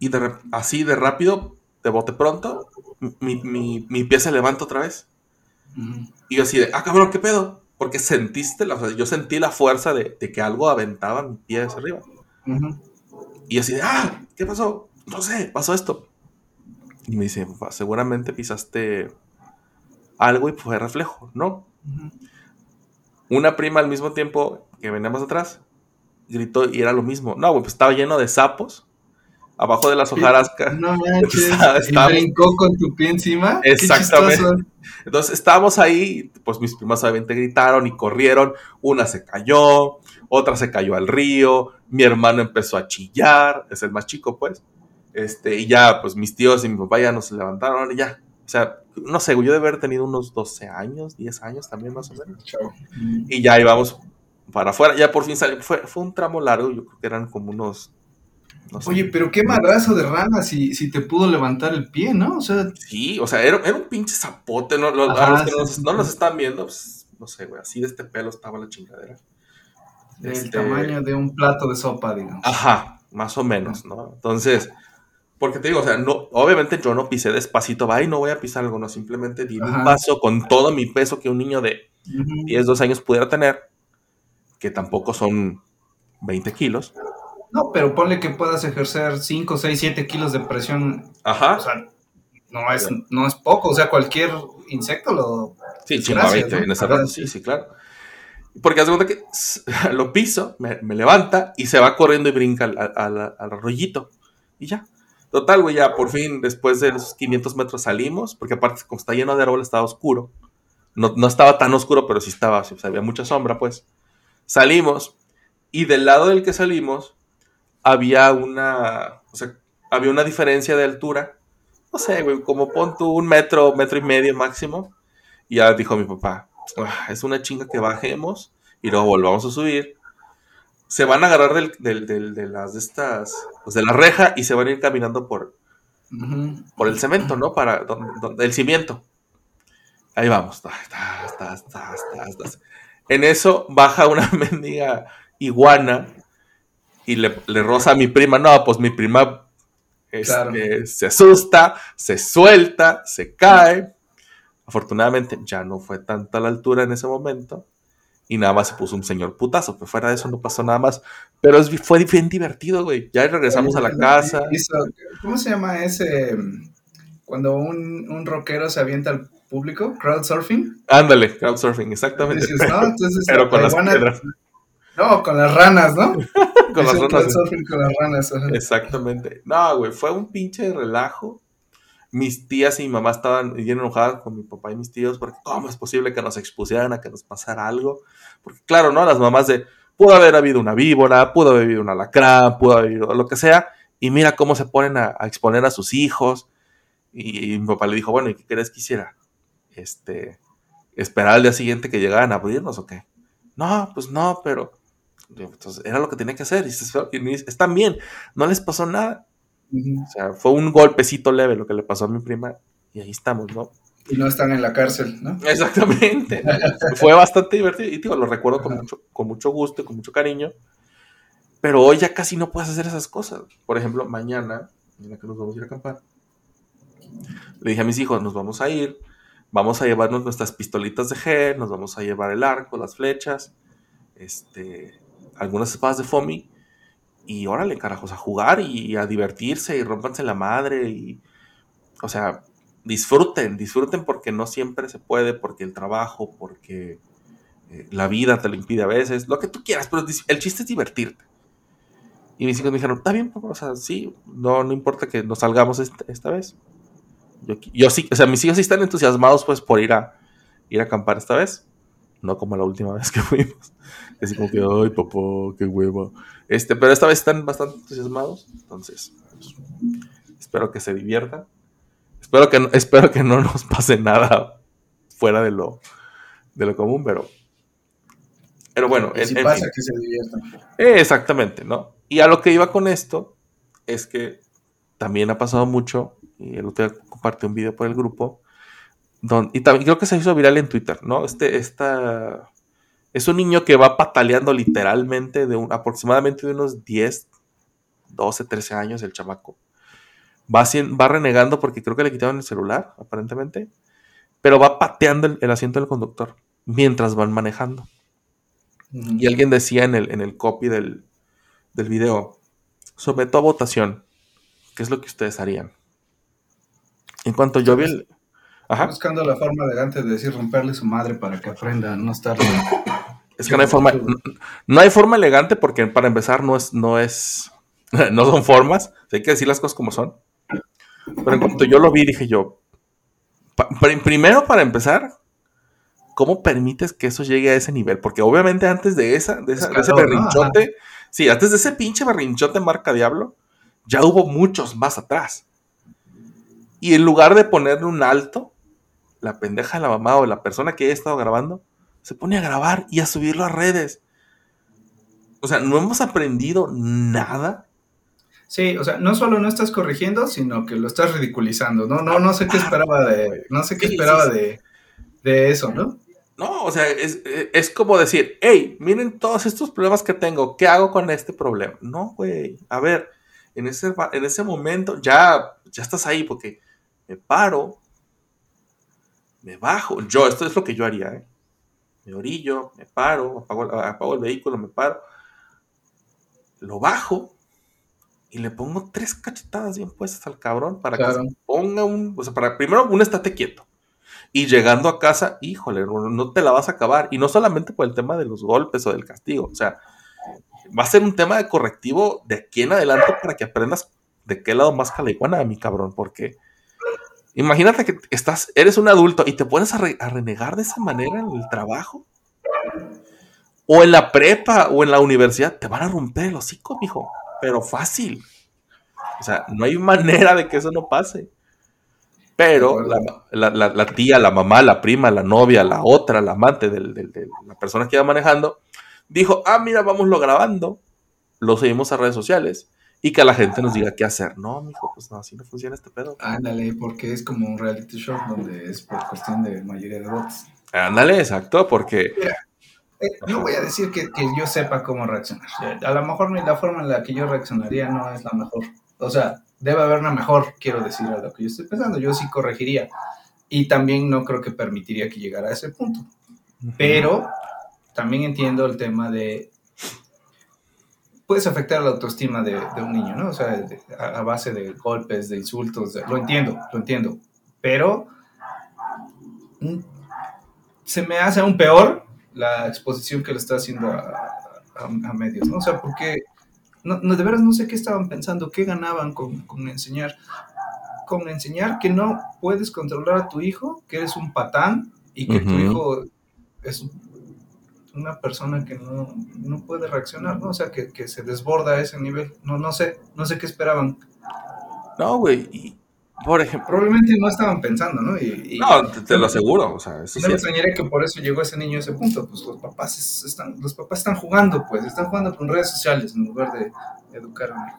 Y de así de rápido, de bote pronto, mi, mi- mi pie se levanta otra vez. Y yo así de, ah, cabrón, ¿qué pedo? Porque sentiste, la, o sea, yo sentí la fuerza de, de que algo aventaba mi pie hacia arriba. Y así de, ah, ¿qué pasó? No sé, pasó esto. Y me dice, papá, seguramente pisaste algo y fue reflejo, ¿no? Una prima al mismo tiempo que venía más atrás gritó y era lo mismo. No, güey, pues estaba lleno de sapos abajo de las hojarascas. No manches. Está- brincó con tu pie encima. Exactamente. Entonces estábamos ahí, pues mis primas obviamente gritaron y corrieron, una se cayó, otra se cayó al río, mi hermano empezó a chillar, es el más chico pues, este, y ya pues mis tíos y mi papá ya nos levantaron y ya, o sea, no sé, yo de haber tenido unos 12 años, 10 años también más o menos, y ya íbamos para afuera, ya por fin salimos, fue, fue un tramo largo, yo creo que eran como unos... no sé, Oye, pero qué madrazo de rana si, si te pudo levantar el pie, ¿no? O sea, Sí, o sea, era, era un pinche zapote. ¿no? Los- a los que sí, nos- sí, no nos están viendo, pues, no sé, güey, así de este pelo estaba la chingadera. del Este, tamaño de un plato de sopa, digamos. Ajá, más o menos, ¿no? Entonces, porque te digo, o sea, no, obviamente yo no pisé despacito, va y no voy a pisar algo, no, simplemente di un paso con todo mi peso que un niño de Ujú. 10, 12 años pudiera tener, que tampoco son 20 kilos. No, pero ponle que puedas ejercer 5, 6, 7 kilos de presión. Ajá, O sea, no es, no es poco. O sea, cualquier insecto lo. Sí, chinga, gracias, 20 ¿no? en sí, sí, claro. Porque haz de cuenta que lo piso, me, me levanta y se va corriendo y brinca al, al- arroyito. Y ya. Total, güey, ya por fin, después de esos 500 metros salimos, porque aparte, como está lleno de árboles, estaba oscuro. No, no estaba tan oscuro, pero sí estaba, sí, o sea, había mucha sombra, pues. Salimos y del lado del que salimos había una, o sea, había una diferencia de altura. No sé, güey, como pon tú un metro, metro y medio máximo. Y ya dijo mi papá, "Ah, es una chinga que bajemos y luego volvamos a subir. Se van a agarrar del, del- del- de las de estas, pues de la reja y se van a ir caminando por, Ujú. por el cemento, ¿no? Para don- don- el cimiento. Ahí vamos. En eso baja una mendiga iguana y le, le roza a mi prima. No, pues mi prima este, Claro. se asusta, se suelta, se cae. Afortunadamente ya no fue tanta la altura en ese momento. Y nada más se puso un señor putazo. Pero fuera de eso no pasó nada más. Pero es, fue bien divertido, güey. Ya regresamos a la casa. ¿Cómo se llama ese? Cuando un, un rockero se avienta al público, crowdsurfing. Ándale, crowdsurfing, exactamente. Dices, no, entonces Pero con la las piedras. No, con las ranas, ¿no? Con las ranas. con las ranas. ajá. Exactamente. No, güey, fue un pinche relajo. Mis tías y mi mamá estaban bien enojadas con mi papá y mis tíos porque cómo es posible que nos expusieran a que nos pasara algo. Porque claro, ¿no? Las mamás de, pudo haber habido una víbora, pudo haber habido un alacrán, pudo haber habido lo que sea. Y mira cómo se ponen a, a exponer a sus hijos. Y, mi papá le dijo, bueno, ¿y qué querés que hiciera? Este, esperar al día siguiente que llegaran a abrirnos o qué. No, pues no, pero... Entonces, era lo que tenía que hacer. Y dices, "Y me dice, están bien, no les pasó nada. O sea, fue un golpecito leve lo que le pasó a mi prima y ahí estamos, ¿no? Y no están en la cárcel, ¿no? Exactamente. fue bastante divertido y digo, lo recuerdo con mucho, con mucho gusto y con mucho cariño. Pero hoy ya casi no puedes hacer esas cosas. Por ejemplo, mañana, mañana que nos vamos a ir a acampar, le dije a mis hijos, nos vamos a ir, vamos a llevarnos nuestras pistolitas de gel, nos vamos a llevar el arco, las flechas, este, algunas espadas de foamy y órale, carajos, a jugar y a divertirse y rompanse la madre y, o sea, disfruten, disfruten porque no siempre se puede, porque el trabajo, porque eh, la vida te lo impide a veces, lo que tú quieras, pero el chiste es divertirte. Y mis hijos me dijeron, está bien, papá, o sea, sí, no, no importa que nos salgamos este- esta vez. Yo, yo sí, o sea, mis hijos sí están entusiasmados pues por ir a, ir a acampar esta vez, no como la última vez que fuimos. Así como que, ay, papá, qué hueva. Este, pero esta vez están bastante entusiasmados, entonces pues, espero que se diviertan. Espero que, no, espero que no nos pase nada fuera de lo, de lo común, pero. Pero bueno, en- si en pasa fin. que se diviertan. Eh, exactamente, ¿no? Y a lo que iba con esto es que también ha pasado mucho, y el otro día compartí un video por el grupo, don- y también creo que se hizo viral en Twitter, ¿no? Este, esta, es un niño que va pataleando literalmente de un, aproximadamente de unos 10, 12, 13 años el chamaco. Va, hacien- va renegando porque creo que le quitaron el celular, aparentemente, pero va pateando el, el asiento del conductor mientras van manejando. Y alguien decía en el, en el copy del, del video, someto a votación, ¿qué es lo que ustedes harían? En cuanto yo vi el... Ajá, Buscando la forma elegante de decir romperle su madre para que aprenda a no estar. es que no hay forma, no, no hay forma elegante porque para empezar no es, no es, no son formas, hay que decir las cosas como son. Pero en cuanto yo lo vi, dije yo, pa- primero para empezar, ¿cómo permites que eso llegue a ese nivel? Porque obviamente antes de, esa, de, esa- de ese berrinchote, sí, antes de ese pinche berrinchote marca Diablo, ya hubo muchos más atrás. Y en lugar de ponerle un alto, la pendeja de la mamá o la persona que haya estado grabando, se pone a grabar y a subirlo a redes. O sea, no hemos aprendido nada. Sí, o sea, no solo no estás corrigiendo, sino que lo estás ridiculizando. No, no, no sé qué esperaba de, no sé qué esperaba de, de eso, ¿no? No, o sea, es, es como decir, hey, miren todos estos problemas que tengo, ¿qué hago con este problema? No, güey, a ver, en ese, en ese momento ya, ya estás ahí porque me paro, me bajo, yo, esto es lo que yo haría, ¿eh? Me orillo, me paro, apago, apago el vehículo, me paro, lo bajo y le pongo tres cachetadas bien puestas al cabrón para que Claro. se ponga un, o sea, para primero un estate quieto. Y llegando a casa, híjole, no, no te la vas a acabar. Y no solamente por el tema de los golpes o del castigo. O sea, va a ser un tema de correctivo de aquí en adelante para que aprendas de qué lado más calaiguana, mi cabrón. Porque imagínate que estás, eres un adulto y te pones a, re- a renegar de esa manera en el trabajo. O en la prepa o en la universidad, te van a romper el hocico, mijo. Pero fácil. O sea, no hay manera de que eso no pase. Pero De la, acuerdo. la- la- la tía, la mamá, la prima, la novia, la otra, la amante del- del- de la persona que iba manejando, dijo, ah, mira, vámonos grabando, lo seguimos a redes sociales y que la gente nos diga qué hacer. No, mijo, pues no, así no funciona este pedo. Ándale, porque es como un reality show donde es por cuestión de mayoría de votos. Ándale, exacto, porque Eh, no voy a decir que, que yo sepa cómo reaccionar. A lo mejor la forma en la que yo reaccionaría no es la mejor. O sea, debe haber una mejor, quiero decir, a lo que yo estoy pensando. Yo sí corregiría. Y también no creo que permitiría que llegara a ese punto. Pero también entiendo el tema de... Puedes afectar la autoestima de, de un niño, ¿no? O sea, de- a, a base de golpes, de insultos. de- lo entiendo, lo entiendo. Pero mm, se me hace aún peor la exposición que le está haciendo a, a- a medios, ¿no? O sea, porque no, no, de veras no sé qué estaban pensando, qué ganaban con, con enseñar, con enseñar que no puedes controlar a tu hijo, que eres un patán y que tu hijo es una persona que no, no puede reaccionar, ¿no? O sea, que, que se desborda a ese nivel. No, no sé, no sé qué esperaban. no, güey, y por ejemplo, Probablemente no estaban pensando, ¿no? Y, y- no, te, te lo aseguro, o sea, eso no me extrañaría que por eso llegó ese niño a ese punto. Pues los papás es- están, los papás están jugando, pues, están jugando con redes sociales en lugar de educar a un hijo.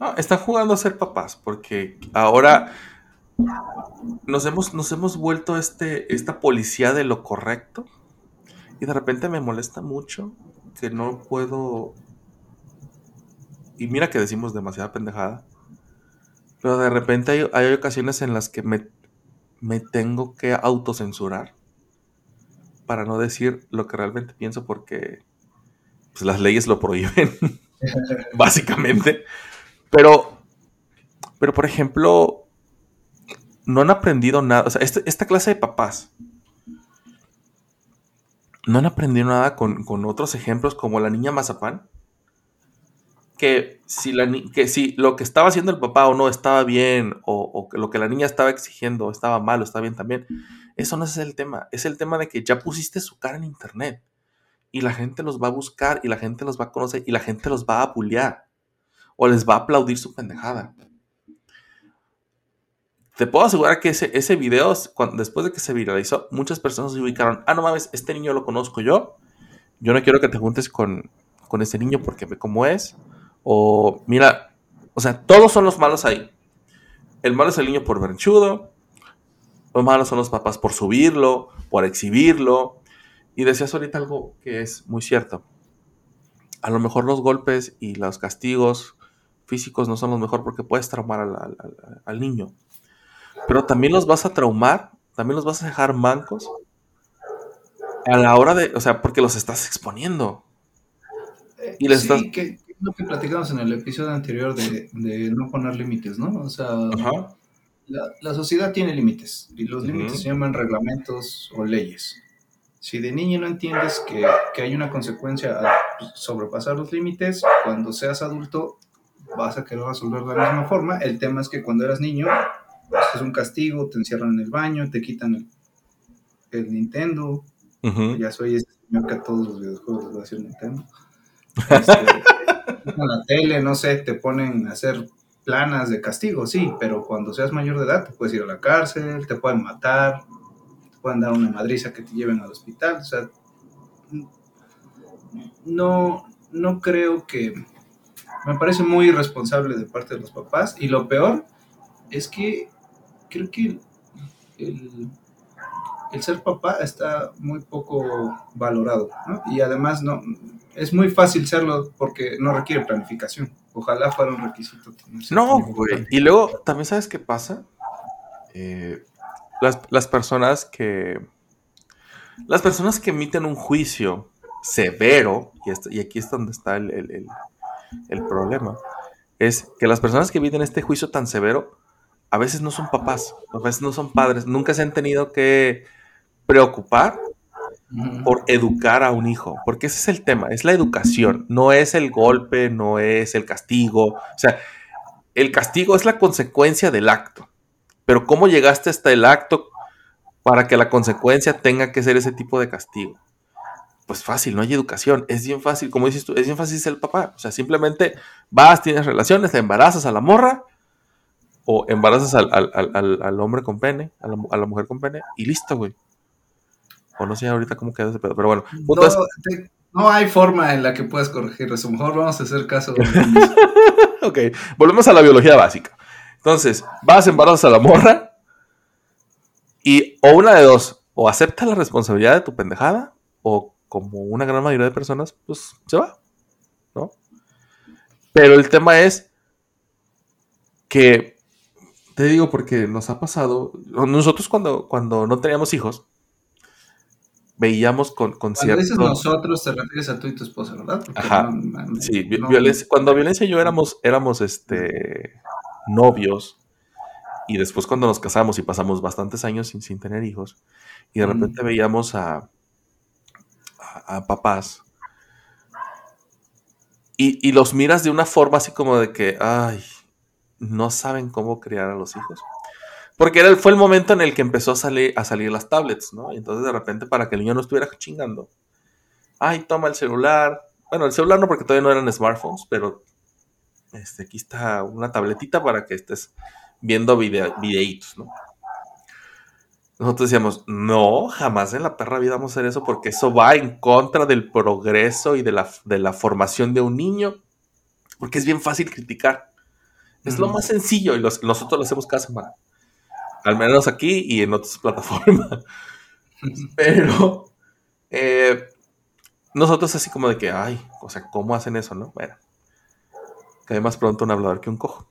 No, están jugando a ser papás, porque ahora nos hemos, nos hemos vuelto este, esta policía de lo correcto. Y de repente me molesta mucho que no puedo. Y mira que decimos demasiada pendejada. Pero de repente hay, hay ocasiones en las que me, me tengo que autocensurar para no decir lo que realmente pienso porque pues, las leyes lo prohíben, básicamente. Pero, pero por ejemplo, no han aprendido nada. O sea, este- esta clase de papás no han aprendido nada con, con otros ejemplos como la niña Mazapán. Que si, la, ni- que si lo que estaba haciendo el papá o no estaba bien, o, o que lo que la niña estaba exigiendo estaba mal o estaba bien también, eso no es el tema. Es el tema de que ya pusiste su cara en internet y la gente los va a buscar y la gente los va a conocer y la gente los va a bullear o les va a aplaudir su pendejada. Te puedo asegurar que ese, ese video, después de que se viralizó, muchas personas se ubicaron, ah, no mames, este niño lo conozco yo, yo no quiero que te juntes con, con ese niño porque ve cómo es, o mira, o sea, todos son los malos ahí. El malo es el niño por berchudo, los malos son los papás por subirlo, por exhibirlo, y decías ahorita algo que es muy cierto. A lo mejor los golpes y los castigos físicos no son los mejores porque puedes traumar al niño. Pero también los vas a traumar, también los vas a dejar mancos a la hora de, o sea, porque los estás exponiendo. Y les sí, estás- que, lo que platicamos en el episodio anterior de, de no poner límites, ¿no? O sea, Ajá. la, la sociedad tiene límites y los límites se llaman reglamentos o leyes. Si de niño no entiendes que, que hay una consecuencia a sobrepasar los límites, cuando seas adulto vas a querer resolver de la misma forma. El tema es que cuando eras niño, es un castigo, te encierran en el baño, te quitan el, el Nintendo. Ya soy ese señor que a todos los videojuegos les va a decir Nintendo. Este, en la tele, no sé, te ponen a hacer planas de castigo, sí, pero cuando seas mayor de edad te puedes ir a la cárcel, te pueden matar, te pueden dar una madriza que te lleven al hospital, o sea, no, no creo que... Me parece muy irresponsable de parte de los papás y lo peor es que creo que el, el ser papá está muy poco valorado, ¿no? Y además no, es muy fácil serlo porque no requiere planificación. Ojalá fuera un requisito. No, güey. Y luego, también sabes qué pasa? Eh, las, las personas que. Las personas que emiten un juicio severo, y, esto- y aquí es donde está el, el- el- el problema, es que las personas que emiten este juicio tan severo a veces no son papás, a veces no son padres, nunca se han tenido que preocupar por educar a un hijo, porque ese es el tema, es la educación, no es el golpe, no es el castigo, o sea, el castigo es la consecuencia del acto, pero ¿cómo llegaste hasta el acto para que la consecuencia tenga que ser ese tipo de castigo? Pues fácil, no hay educación, es bien fácil, como dices tú, es bien fácil ser el papá, o sea, simplemente vas, tienes relaciones, te embarazas a la morra, o embarazas al, al- al- al- hombre con pene, a la, a la mujer con pene, y listo, güey. O no sé ahorita cómo queda ese pedo, pero bueno, No, es- te- no hay forma en la que puedas corregir eso. Mejor vamos a hacer caso. Ok, volvemos a la biología básica. Entonces, vas, embarazas a la morra y o una de dos, o acepta la responsabilidad de tu pendejada o como una gran mayoría de personas, pues se va, ¿no? Pero el tema es que, te digo porque nos ha pasado, nosotros cuando, cuando no teníamos hijos, veíamos con, con Cuando cierto... nosotros, te refieres a tú y tu esposa, ¿verdad? Porque Ajá. no- no- Sí, vi- no- violencia- cuando violencia y yo éramos, éramos este, novios y después cuando nos casamos y pasamos bastantes años sin, sin tener hijos y de repente veíamos a, a, a papás y, y los miras de una forma así como de que, ay, no saben cómo criar a los hijos. Porque era, fue el momento en el que empezó a salir, a salir las tablets, ¿no? Y entonces de repente para que el niño no estuviera chingando, ay, toma el celular. Bueno, el celular no porque todavía no eran smartphones, pero este, aquí está una tabletita para que estés viendo video, videitos, ¿no? Nosotros decíamos, no, jamás en la perra vida vamos a hacer eso porque eso va en contra del progreso y de la, de la formación de un niño, porque es bien fácil criticar. Es lo Ujú. más sencillo y los- nosotros lo hacemos cada semana. Al menos aquí y en otras plataformas. Pero eh, nosotros así como de que, ay, o sea, ¿cómo hacen eso, no? Bueno, cae más pronto un hablador que un cojo.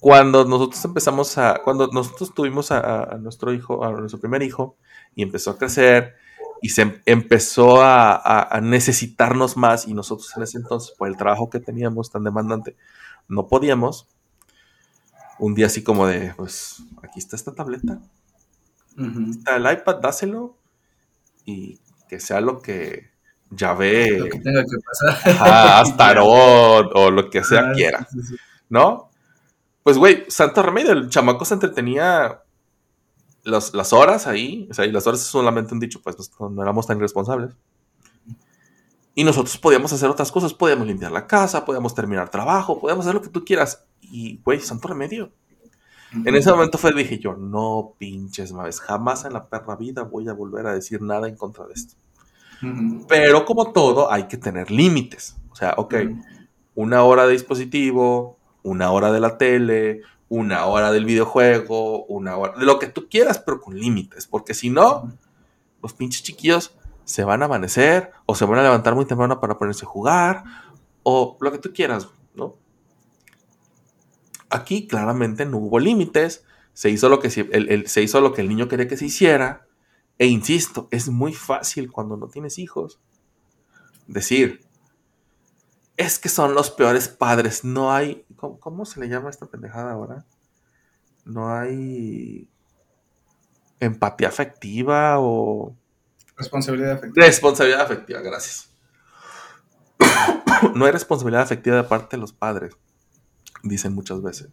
Cuando nosotros empezamos a, cuando nosotros tuvimos a, nuestro hijo, a nuestro primer hijo, y empezó a crecer, y se em- empezó a, a- a necesitarnos más, y nosotros en ese entonces, por el trabajo que teníamos tan demandante, no podíamos. Un día así como de, pues, aquí está esta tableta, está el iPad, dáselo, y que sea lo que ya ve Lo que tenga que pasar. Astaroth o lo que sea Ah, quiera, sí, sí. ¿no? Pues, güey, santo remedio, el chamaco se entretenía los- las horas ahí, o sea, y las horas es solamente un dicho, pues no, no éramos tan irresponsables. Y nosotros podíamos hacer otras cosas, podíamos limpiar la casa, podíamos terminar trabajo, podíamos hacer lo que tú quieras. Y, güey, santo remedio. En ese momento fue, dije yo, no pinches mames, jamás en la perra vida voy a volver a decir nada en contra de esto. Pero como todo, hay que tener límites. O sea, ok, una hora de dispositivo, una hora de la tele, una hora del videojuego, una hora de lo que tú quieras, pero con límites, porque si no, los pinches chiquillos se van a amanecer o se van a levantar muy temprano para ponerse a jugar o lo que tú quieras, ¿no? Aquí claramente no hubo límites, se hizo lo que el- se hizo lo que el niño quería que se hiciera e insisto, es muy fácil cuando no tienes hijos decir, es que son los peores padres. No hay. ¿Cómo, cómo se le llama esta pendejada ahora? No hay. empatía afectiva o. Responsabilidad afectiva. Responsabilidad afectiva, gracias. no hay responsabilidad afectiva de parte de los padres. dicen muchas veces.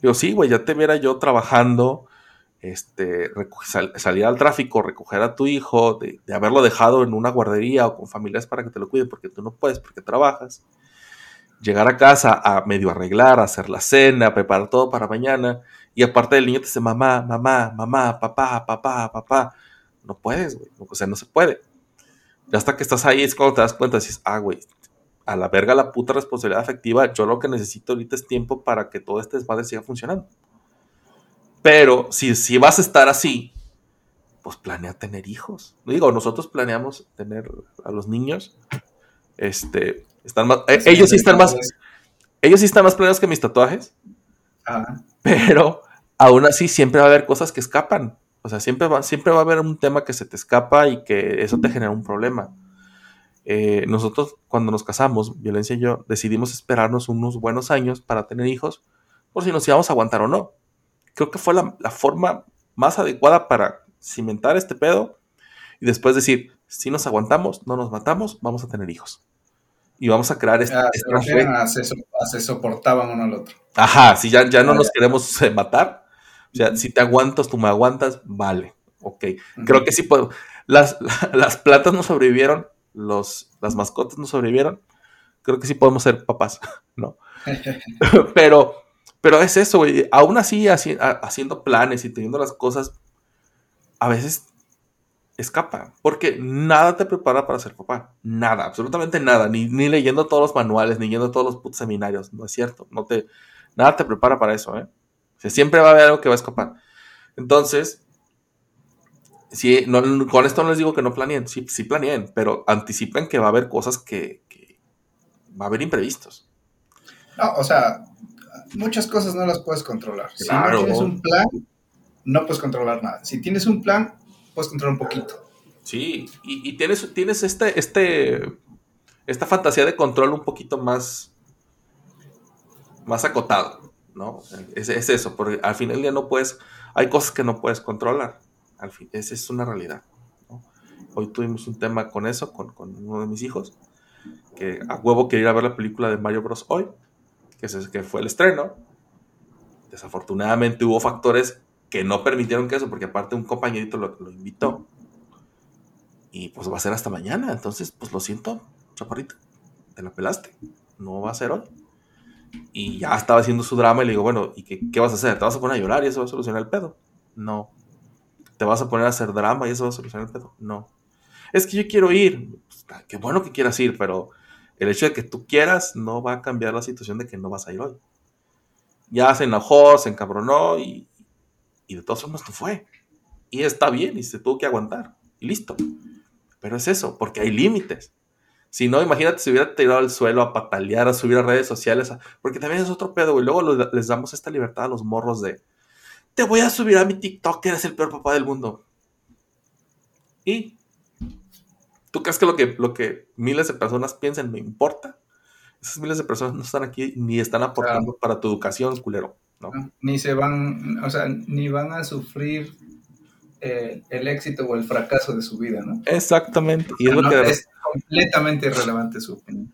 Digo, sí, güey, ya te viera yo trabajando, este, salir al tráfico, recoger a tu hijo, de, haberlo dejado en una guardería o con familiares para que te lo cuiden porque tú no puedes, porque trabajas. Llegar a casa a medio arreglar, a hacer la cena, preparar todo para mañana. Y aparte del niño te dice mamá, mamá, mamá, papá, papá, papá. No puedes, güey. O sea, no se puede. Ya hasta que estás ahí es cuando te das cuenta, dices, ah, güey, a la verga la puta responsabilidad afectiva. Yo lo que necesito ahorita es tiempo para que todo este desmadre siga funcionando. Pero si, si vas a estar así, pues planea tener hijos. Digo, nosotros planeamos tener a los niños. Este, están más, eh, ellos sí están más, ellos sí están más planeados que mis tatuajes, Ajá. pero aún así siempre va a haber cosas que escapan. O sea, siempre va, siempre va a haber un tema que se te escapa y que eso te genera un problema. Eh, nosotros, cuando nos casamos, Violencia y yo, decidimos esperarnos unos buenos años para tener hijos, por si nos íbamos a aguantar o no. Creo que fue la, la forma más adecuada para cimentar este pedo y después decir, si nos aguantamos, no nos matamos, vamos a tener hijos. Y vamos a crear este, Ah, se esta refieren red. a se, so- a se soportaban uno al otro. Ajá, si ya, ya no Ah, nos ya. queremos eh, matar, o sea, si te aguantas, tú me aguantas, vale, ok. Creo que sí puedo. Las, las plantas no sobrevivieron, los, las mascotas no sobrevivieron. Creo que sí podemos ser papás, ¿no? pero, pero es eso, güey. Aún así, haci- ha- haciendo planes y teniendo las cosas, a veces escapa. Porque nada te prepara para ser papá. Nada, absolutamente nada. Ni, ni leyendo todos los manuales, ni yendo a todos los putos seminarios. No es cierto. No te, nada te prepara para eso, ¿eh? O sea, siempre va a haber algo que va a escapar. Entonces, sí, no, no- con esto no les digo que no planeen, sí, sí planeen, pero anticipen que va a haber cosas que, que va a haber imprevistos. No, o sea, muchas cosas no las puedes controlar. Si no tienes un plan, no puedes controlar nada. Si tienes un plan, puedes controlar un poquito. Sí, y, y tienes, tienes este, este, esta fantasía de control un poquito más, más acotado, ¿no? Es, es eso, porque al final día no puedes, hay cosas que no puedes controlar. Al fin, esa es una realidad. Hoy tuvimos un tema con eso, con, con uno de mis hijos, que a huevo quería ir a ver la película de Mario Bros. hoy, que, que fue el estreno. Desafortunadamente hubo factores que no permitieron que eso, porque aparte un compañerito lo, lo invitó. Y pues va a ser hasta mañana. Entonces, pues lo siento, chaparrito. Te la pelaste. No va a ser hoy. Y ya estaba haciendo su drama y le digo, bueno, ¿y qué, qué vas a hacer? ¿Te vas a poner a llorar y eso va a solucionar el pedo? No. ¿Te vas a poner a hacer drama y eso va a solucionar el pedo? No. Es que yo quiero ir. Pues, qué bueno que quieras ir, pero el hecho de que tú quieras no va a cambiar la situación de que no vas a ir hoy. Ya se enojó, se encabronó y, y de todas formas no fue. Y está bien y se tuvo que aguantar. Y listo. Pero es eso, porque hay límites. Si no, imagínate si hubiera tirado al suelo a patalear, a subir a redes sociales, a- porque también es otro pedo, y luego lo- les damos esta libertad a los morros de, te voy a subir a mi TikTok, eres el peor papá del mundo. ¿Y? ¿Tú crees que lo que, lo que miles de personas piensen me importa? Esas miles de personas no están aquí ni están aportando para tu educación, culero. ¿no? ¿no? Ni se van, o sea, ni van a sufrir eh, el éxito o el fracaso de su vida, ¿no? Exactamente. Y es lo No, que es completamente irrelevante su opinión.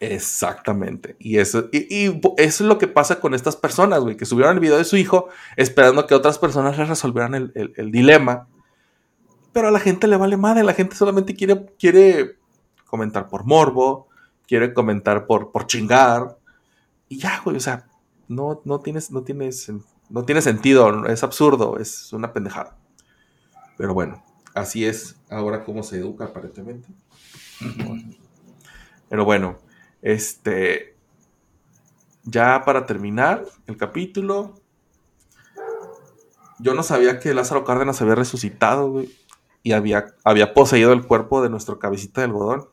Exactamente. Y eso, y, y eso es lo que pasa con estas personas, güey, que subieron el video de su hijo esperando que otras personas les resolvieran el, el- el dilema. Pero a la gente le vale madre, la gente solamente quiere, quiere comentar por morbo, quiere comentar por, por chingar. Y ya, güey, o sea, no, no, tienes, no, tienes, no tiene sentido, es absurdo, es una pendejada. Pero bueno, así es ahora como se educa aparentemente. Pero bueno, este. Ya para terminar el capítulo. Yo no sabía que Lázaro Cárdenas había resucitado, güey. Y había, había poseído el cuerpo de nuestro cabecita de algodón.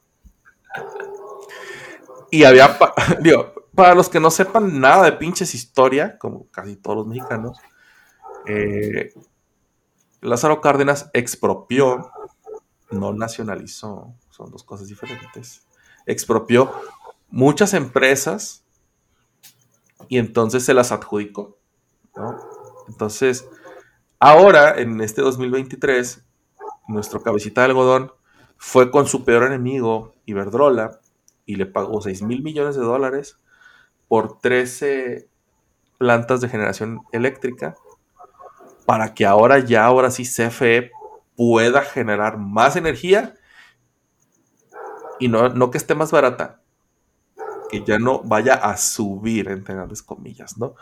Y había. digo, para los que no sepan nada de pinches historia, como casi todos los mexicanos, eh, Lázaro Cárdenas expropió, no nacionalizó, son dos cosas diferentes. Expropió muchas empresas y entonces se las adjudicó. ¿no? Entonces, ahora, en este 2023, nuestro cabecita de algodón fue con su peor enemigo, Iberdrola, y le pagó 6 mil millones de dólares por 13 plantas de generación eléctrica para que ahora ya, ahora sí, CFE pueda generar más energía y no, no que esté más barata, que ya no vaya a subir, entre grandes comillas, ¿no?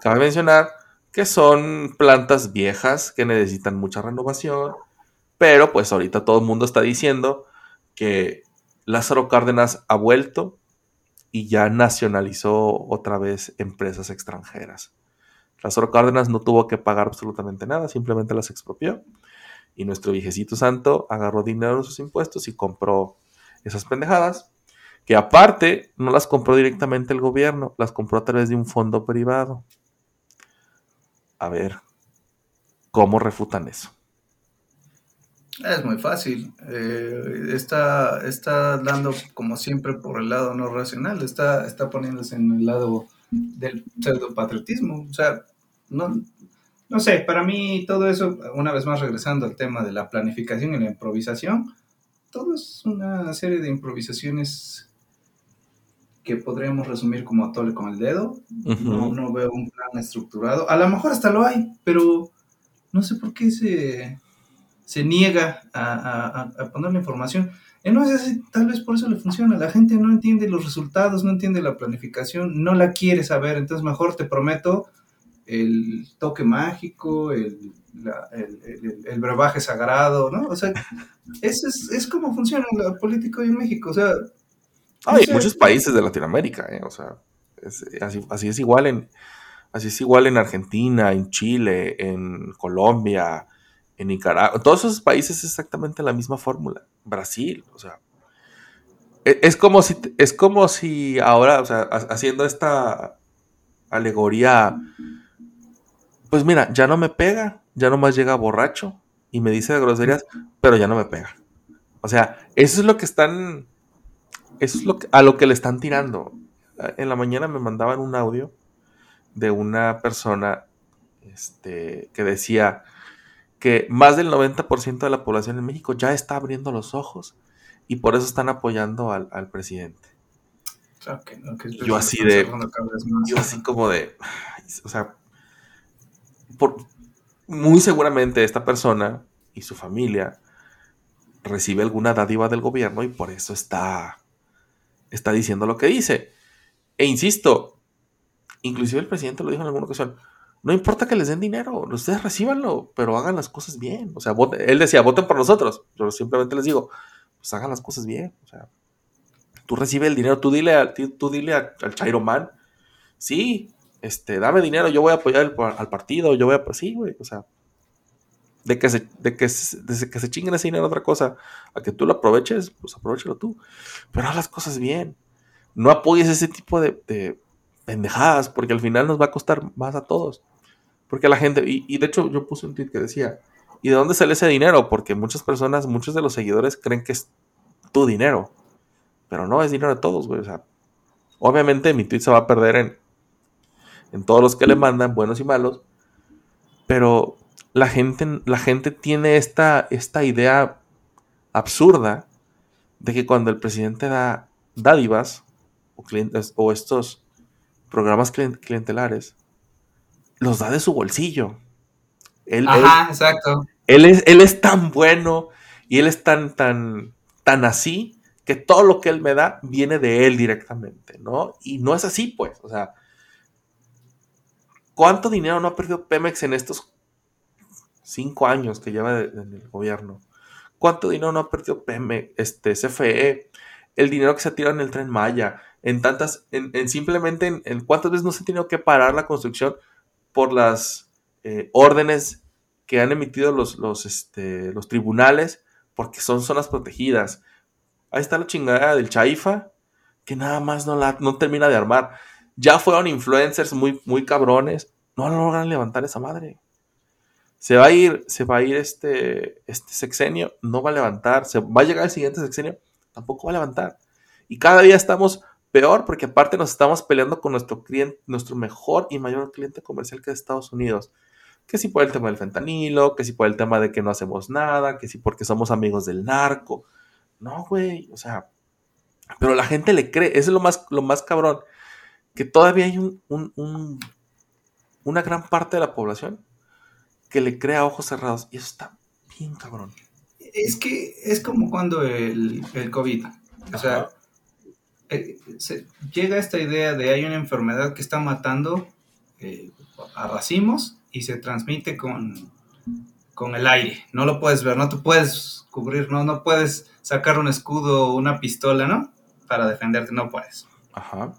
Cabe mencionar que son plantas viejas que necesitan mucha renovación, pero pues ahorita todo el mundo está diciendo que Lázaro Cárdenas ha vuelto y ya nacionalizó otra vez empresas extranjeras. Lázaro Cárdenas no tuvo que pagar absolutamente nada, simplemente las expropió. Y nuestro viejecito santo agarró dinero en sus impuestos y compró esas pendejadas, que aparte no las compró directamente el gobierno, las compró a través de un fondo privado. A ver, ¿cómo refutan eso? Es muy fácil. Eh, está, está dando, como siempre, por el lado no racional. Está, está poniéndose en el lado del pseudopatriotismo. O sea, no, no sé, para mí todo eso, una vez más regresando al tema de la planificación y la improvisación, todo es una serie de improvisaciones que podríamos resumir como atole con el dedo. no, no veo un plan estructurado. A lo mejor hasta lo hay, pero no sé por qué se se niega a, poner la información. Y no es así, tal vez por eso le funciona. La gente no entiende los resultados, no entiende la planificación, no la quiere saber. Entonces, mejor te prometo el toque mágico, el, el, brebaje sagrado, ¿no? O sea, es, es, como funciona la política hoy en México. O sea, hay muchos países de Latinoamérica, ¿eh? O sea, así, así es igual en. Así es igual en Argentina, en Chile, en Colombia, en Nicaragua, todos esos países es exactamente la misma fórmula. Brasil, o sea, e, es, como si es como si ahora, o sea, haciendo esta alegoría, pues mira, ya no me pega, ya nomás llega borracho y me dice groserías, pero ya no me pega. O sea, eso es lo que están, eso es lo a lo que le están tirando. En la mañana me mandaban un audio de una persona este, que decía, que más del 90% de la población en México ya está abriendo los ojos y por eso están apoyando al, presidente. yo así de... Yo así como de... O sea, por, muy seguramente esta persona y su familia recibe alguna dádiva del gobierno y por eso está, está diciendo lo que dice. E insisto, inclusive el presidente lo dijo en alguna ocasión, no importa que les den dinero, ustedes recibanlo, pero hagan las cosas bien. O sea, él decía, voten por nosotros. Yo simplemente les digo, pues hagan las cosas bien. O sea, tú recibes el dinero, tú dile, tú dile al Chairo Man, sí, este, dame dinero, yo voy a apoyar al partido, yo voy a, pues sí, güey, o sea, de que se, de que, de que se chinguen ese dinero otra cosa, a que tú lo aproveches, pues aprovechalo tú, pero haz las cosas bien. No apoyes ese tipo de, de pendejadas, porque al final nos va a costar más a todos. Porque la gente, y, de hecho yo puse un tweet que decía, ¿y de dónde sale ese dinero? Porque muchas personas, muchos de los seguidores creen que es tu dinero. Pero no, es dinero de todos, güey. O sea, obviamente mi tweet se va a perder en, en todos los que le mandan, buenos y malos. Pero la gente, la gente tiene esta, esta idea absurda de que cuando el presidente da dádivas o, clientes, o estos programas clientelares, los da de su bolsillo. Él, Ajá, exacto. Él es, él es tan bueno y él es tan, tan, tan así que todo lo que él me da viene de él directamente, ¿no? Y no es así, pues, o sea, ¿cuánto dinero no ha perdido Pemex en estos cinco años que lleva en el gobierno? ¿Cuánto dinero no ha perdido Pemex, este, CFE? El dinero que se ha tirado en el tren Maya, en tantas, en, simplemente en, cuántas veces no se ha tenido que parar la construcción por las eh, órdenes que han emitido los, los, este, los tribunales, porque son zonas protegidas. Ahí está la chingada del Chaifa, que nada más no, la, no termina de armar. Ya fueron influencers muy, muy cabrones, no logran levantar esa madre. Se va a ir, se va a ir este, este sexenio, no va a levantar, se va a llegar el siguiente sexenio, tampoco va a levantar. Y cada día estamos Peor porque aparte nos estamos peleando con nuestro cliente, nuestro mejor y mayor cliente comercial que es Estados Unidos. Que si por el tema del fentanilo, que si por el tema de que no hacemos nada, que si porque somos amigos del narco. No, güey, o sea, pero la gente le cree, eso es lo más, lo más cabrón, que todavía hay un, un- un- una gran parte de la población que le crea ojos cerrados. Y eso está bien cabrón. Es que es como cuando el, el COVID. O sea, eh, se- llega esta idea de hay una enfermedad que está matando eh, a racimos y se transmite con, con el aire. No lo puedes ver, no te puedes cubrir, no, no puedes sacar un escudo o una pistola, ¿no? Para defenderte, no puedes. Ajá.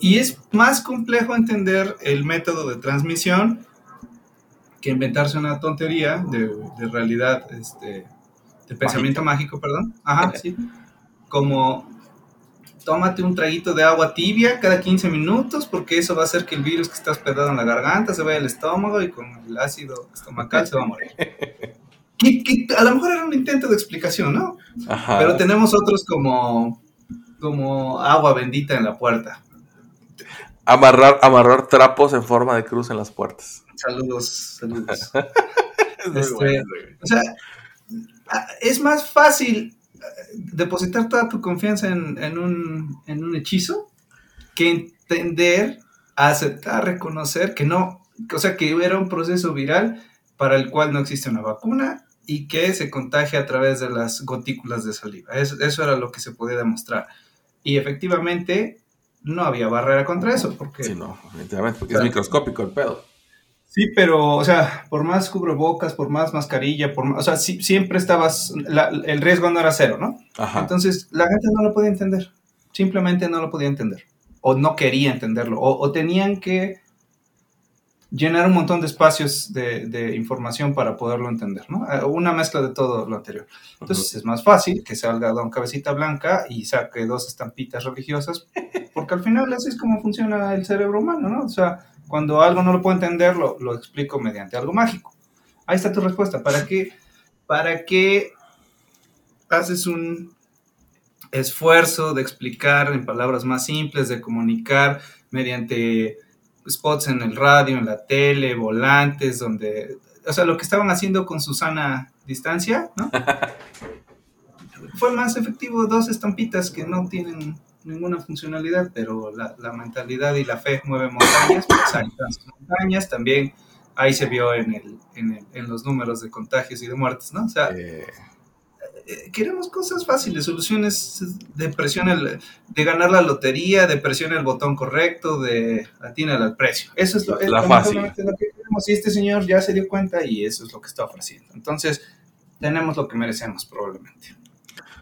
Y es más complejo entender el método de transmisión que inventarse una tontería de, de realidad, este, de pensamiento mágico, perdón. Ajá, sí. Como tómate un traguito de agua tibia cada 15 minutos porque eso va a hacer que el virus que está hospedado en la garganta se vaya al estómago y con el ácido estomacal se va a morir. Que, que a lo mejor era un intento de explicación, ¿no? Ajá. Pero tenemos otros como, como agua bendita en la puerta. Amarrar, amarrar trapos en forma de cruz en las puertas. Saludos, saludos. Este, bueno. O sea, a- es más fácil eh, depositar toda tu confianza en, en un, en un hechizo que entender, aceptar, reconocer que no, o sea, que era un proceso viral para el cual no existe una vacuna y que se contagia a través de las gotículas de saliva. Eso, eso era lo que se podía demostrar. Y efectivamente no había barrera contra eso, porque... Sí, no, definitivamente, porque es microscópico el pedo. Sí, pero, o sea, por más cubrebocas, por más mascarilla, por más, o sea, siempre estabas, la- el riesgo no era cero, ¿no? Ajá. Entonces, la gente no lo podía entender, simplemente no lo podía entender, o no quería entenderlo, o, o tenían que llenar un montón de espacios de, de información para poderlo entender, ¿no? Eh, Una mezcla de todo lo anterior. Entonces, es más fácil que salga Don Cabecita Blanca y saque dos estampitas religiosas, porque al final así es como funciona el cerebro humano, ¿no? O sea, cuando algo no lo puedo entender, lo, lo explico mediante algo mágico. Ahí está tu respuesta. ¿Para qué, para qué haces un esfuerzo de explicar en palabras más simples, de comunicar mediante spots en el radio, en la tele, volantes, donde, o sea, lo que estaban haciendo con Susana distancia, ¿no? Fue más efectivo dos estampitas que no tienen ninguna funcionalidad, pero la, la mentalidad y la fe mueven montañas, pues hay montañas, también ahí se vio en, el, en, el- en los números de contagios y de muertes, ¿no? O sea, Eh, eh, queremos cosas fáciles, soluciones de presión, el- de ganar la lotería, de presión el botón correcto, de atinar al precio. Eso es lo, es La lamentablemente lo que queremos y este señor ya se dio cuenta y eso es lo que está ofreciendo. Entonces, tenemos lo que merecemos probablemente.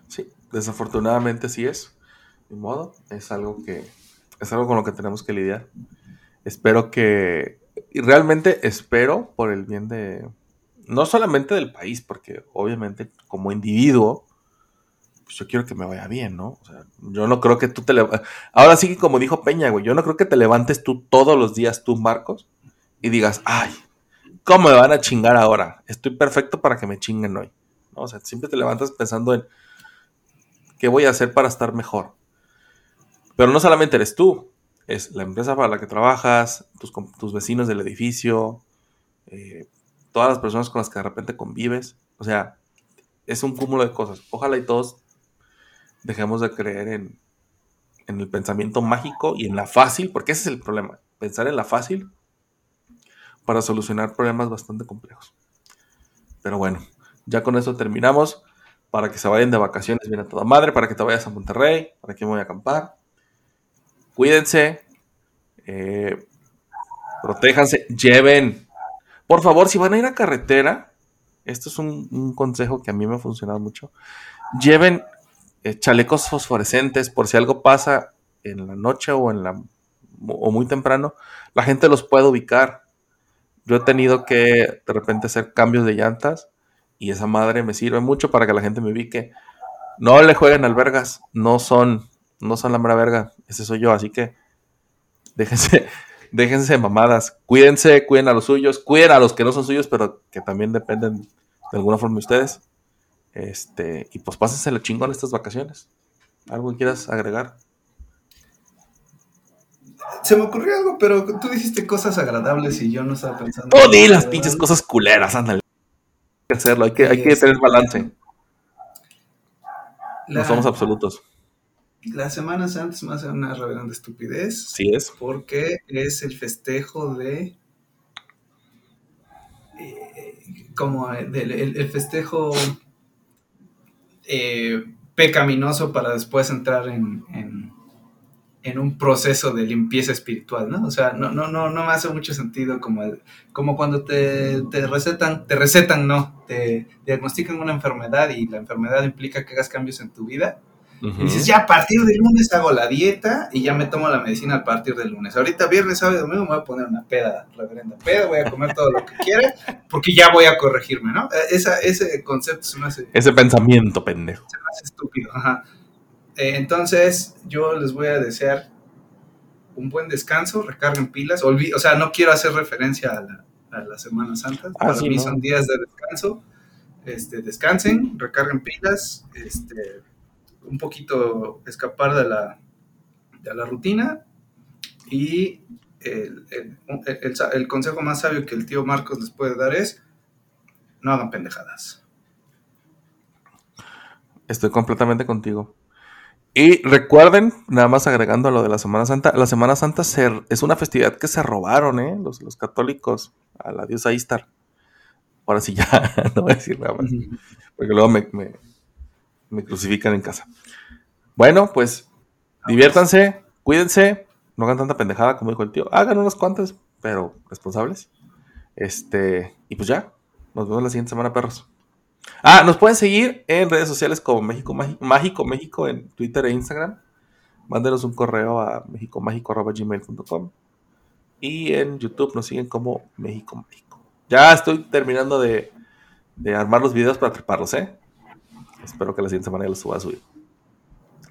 sí, desafortunadamente sí es. Ni modo, es algo que es algo con lo que tenemos que lidiar. Espero que y realmente espero por el bien de no solamente del país, porque obviamente como individuo pues yo quiero que me vaya bien, ¿no? O sea, yo no creo que tú te lev- ahora sí que como dijo Peña, güey, yo no creo que te levantes tú todos los días tú, Marcos, y digas, "Ay, ¿cómo me van a chingar ahora? Estoy perfecto para que me chinguen hoy." ¿no? O sea, siempre te levantas pensando en qué voy a hacer para estar mejor. Pero no solamente eres tú, es la empresa para la que trabajas, tus, tus vecinos del edificio, eh, todas las personas con las que de repente convives. O sea, es un cúmulo de cosas. Ojalá y todos dejemos de creer en, el pensamiento mágico y en la fácil, porque ese es el problema. Pensar en la fácil para solucionar problemas bastante complejos. Pero bueno, ya con eso terminamos. Para que se vayan de vacaciones bien a toda madre, para que te vayas a Monterrey, para que me voy a acampar. Cuídense, eh, protéjanse, lleven. Por favor, si van a ir a carretera, esto es un, consejo que a mí me ha funcionado mucho. Lleven eh, chalecos fosforescentes por si algo pasa en la noche o en la o muy temprano, la gente los puede ubicar. Yo he tenido que de repente hacer cambios de llantas y esa madre me sirve mucho para que la gente me ubique. No le jueguen albergas, no son, no son la mera verga, ese soy yo, así que déjense, déjense de mamadas, cuídense, cuiden a los suyos, cuiden a los que no son suyos, pero que también dependen de alguna forma de ustedes. Este, y pues pásense la chingón estas vacaciones. ¿Algo que quieras agregar? Se me ocurrió algo, pero tú dijiste cosas agradables y yo no estaba pensando. Oh, di las pinches cosas culeras, ándale. Hay que hacerlo, hay que, hay que tener balance. No somos absolutos. La Semana Santa es más una reverenda estupidez. Sí es. Porque es el festejo de. eh, como del- el, el festejo eh, pecaminoso para después entrar en, en- en un proceso de limpieza espiritual, ¿no? O sea, no, no, no, no me hace mucho sentido como, el, como cuando te, te recetan, te recetan, no, te diagnostican una enfermedad y la enfermedad implica que hagas cambios en tu vida. Y dices, ya a partir del lunes hago la dieta y ya me tomo la medicina a partir del lunes. Ahorita viernes, sábado y domingo me voy a poner una peda, reverenda peda, voy a comer todo lo que quiera porque ya voy a corregirme, ¿no? Eh, Esa, ese concepto se me hace Ese pensamiento pendejo. más estúpido. Ajá. Eh, entonces, yo les voy a desear un buen descanso, recarguen pilas. Olvi- o sea, no quiero hacer referencia a la, a la Semana Santa. Ah, Para sí, mí no. son días de descanso. Este, descansen, recarguen pilas, este, un poquito escapar de la, de la rutina. Y el, el- consejo más sabio que el tío Marcos les puede dar es, no hagan pendejadas. Estoy completamente contigo. Y recuerden, nada más agregando a lo de la Semana Santa, la Semana Santa se- es una festividad que se robaron, ¿eh? Los, los católicos a la diosa Istar. Ahora sí ya, no voy a decir nada más, porque luego me, me- me crucifican en casa. Bueno, pues diviértanse, cuídense, no hagan tanta pendejada como dijo el tío. Hagan unas cuantas, pero responsables. Este, y pues ya, nos vemos la siguiente semana, perros. Ah, nos pueden seguir en redes sociales como México Mágico, Mágico México en Twitter e Instagram. Mándenos un correo a mexicomágico.gmail.com y en YouTube nos siguen como México Mágico. Ya estoy terminando de, de armar los videos para treparlos, ¿eh? Espero que la siguiente semana ya los suba a subir.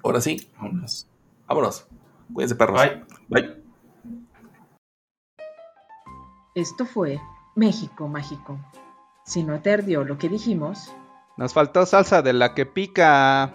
Ahora sí, Vámonos. vámonos. Cuídense, perros. Bye. Bye. Esto fue México Mágico. Si no te ardió lo que dijimos, Nos faltó salsa de la que pica.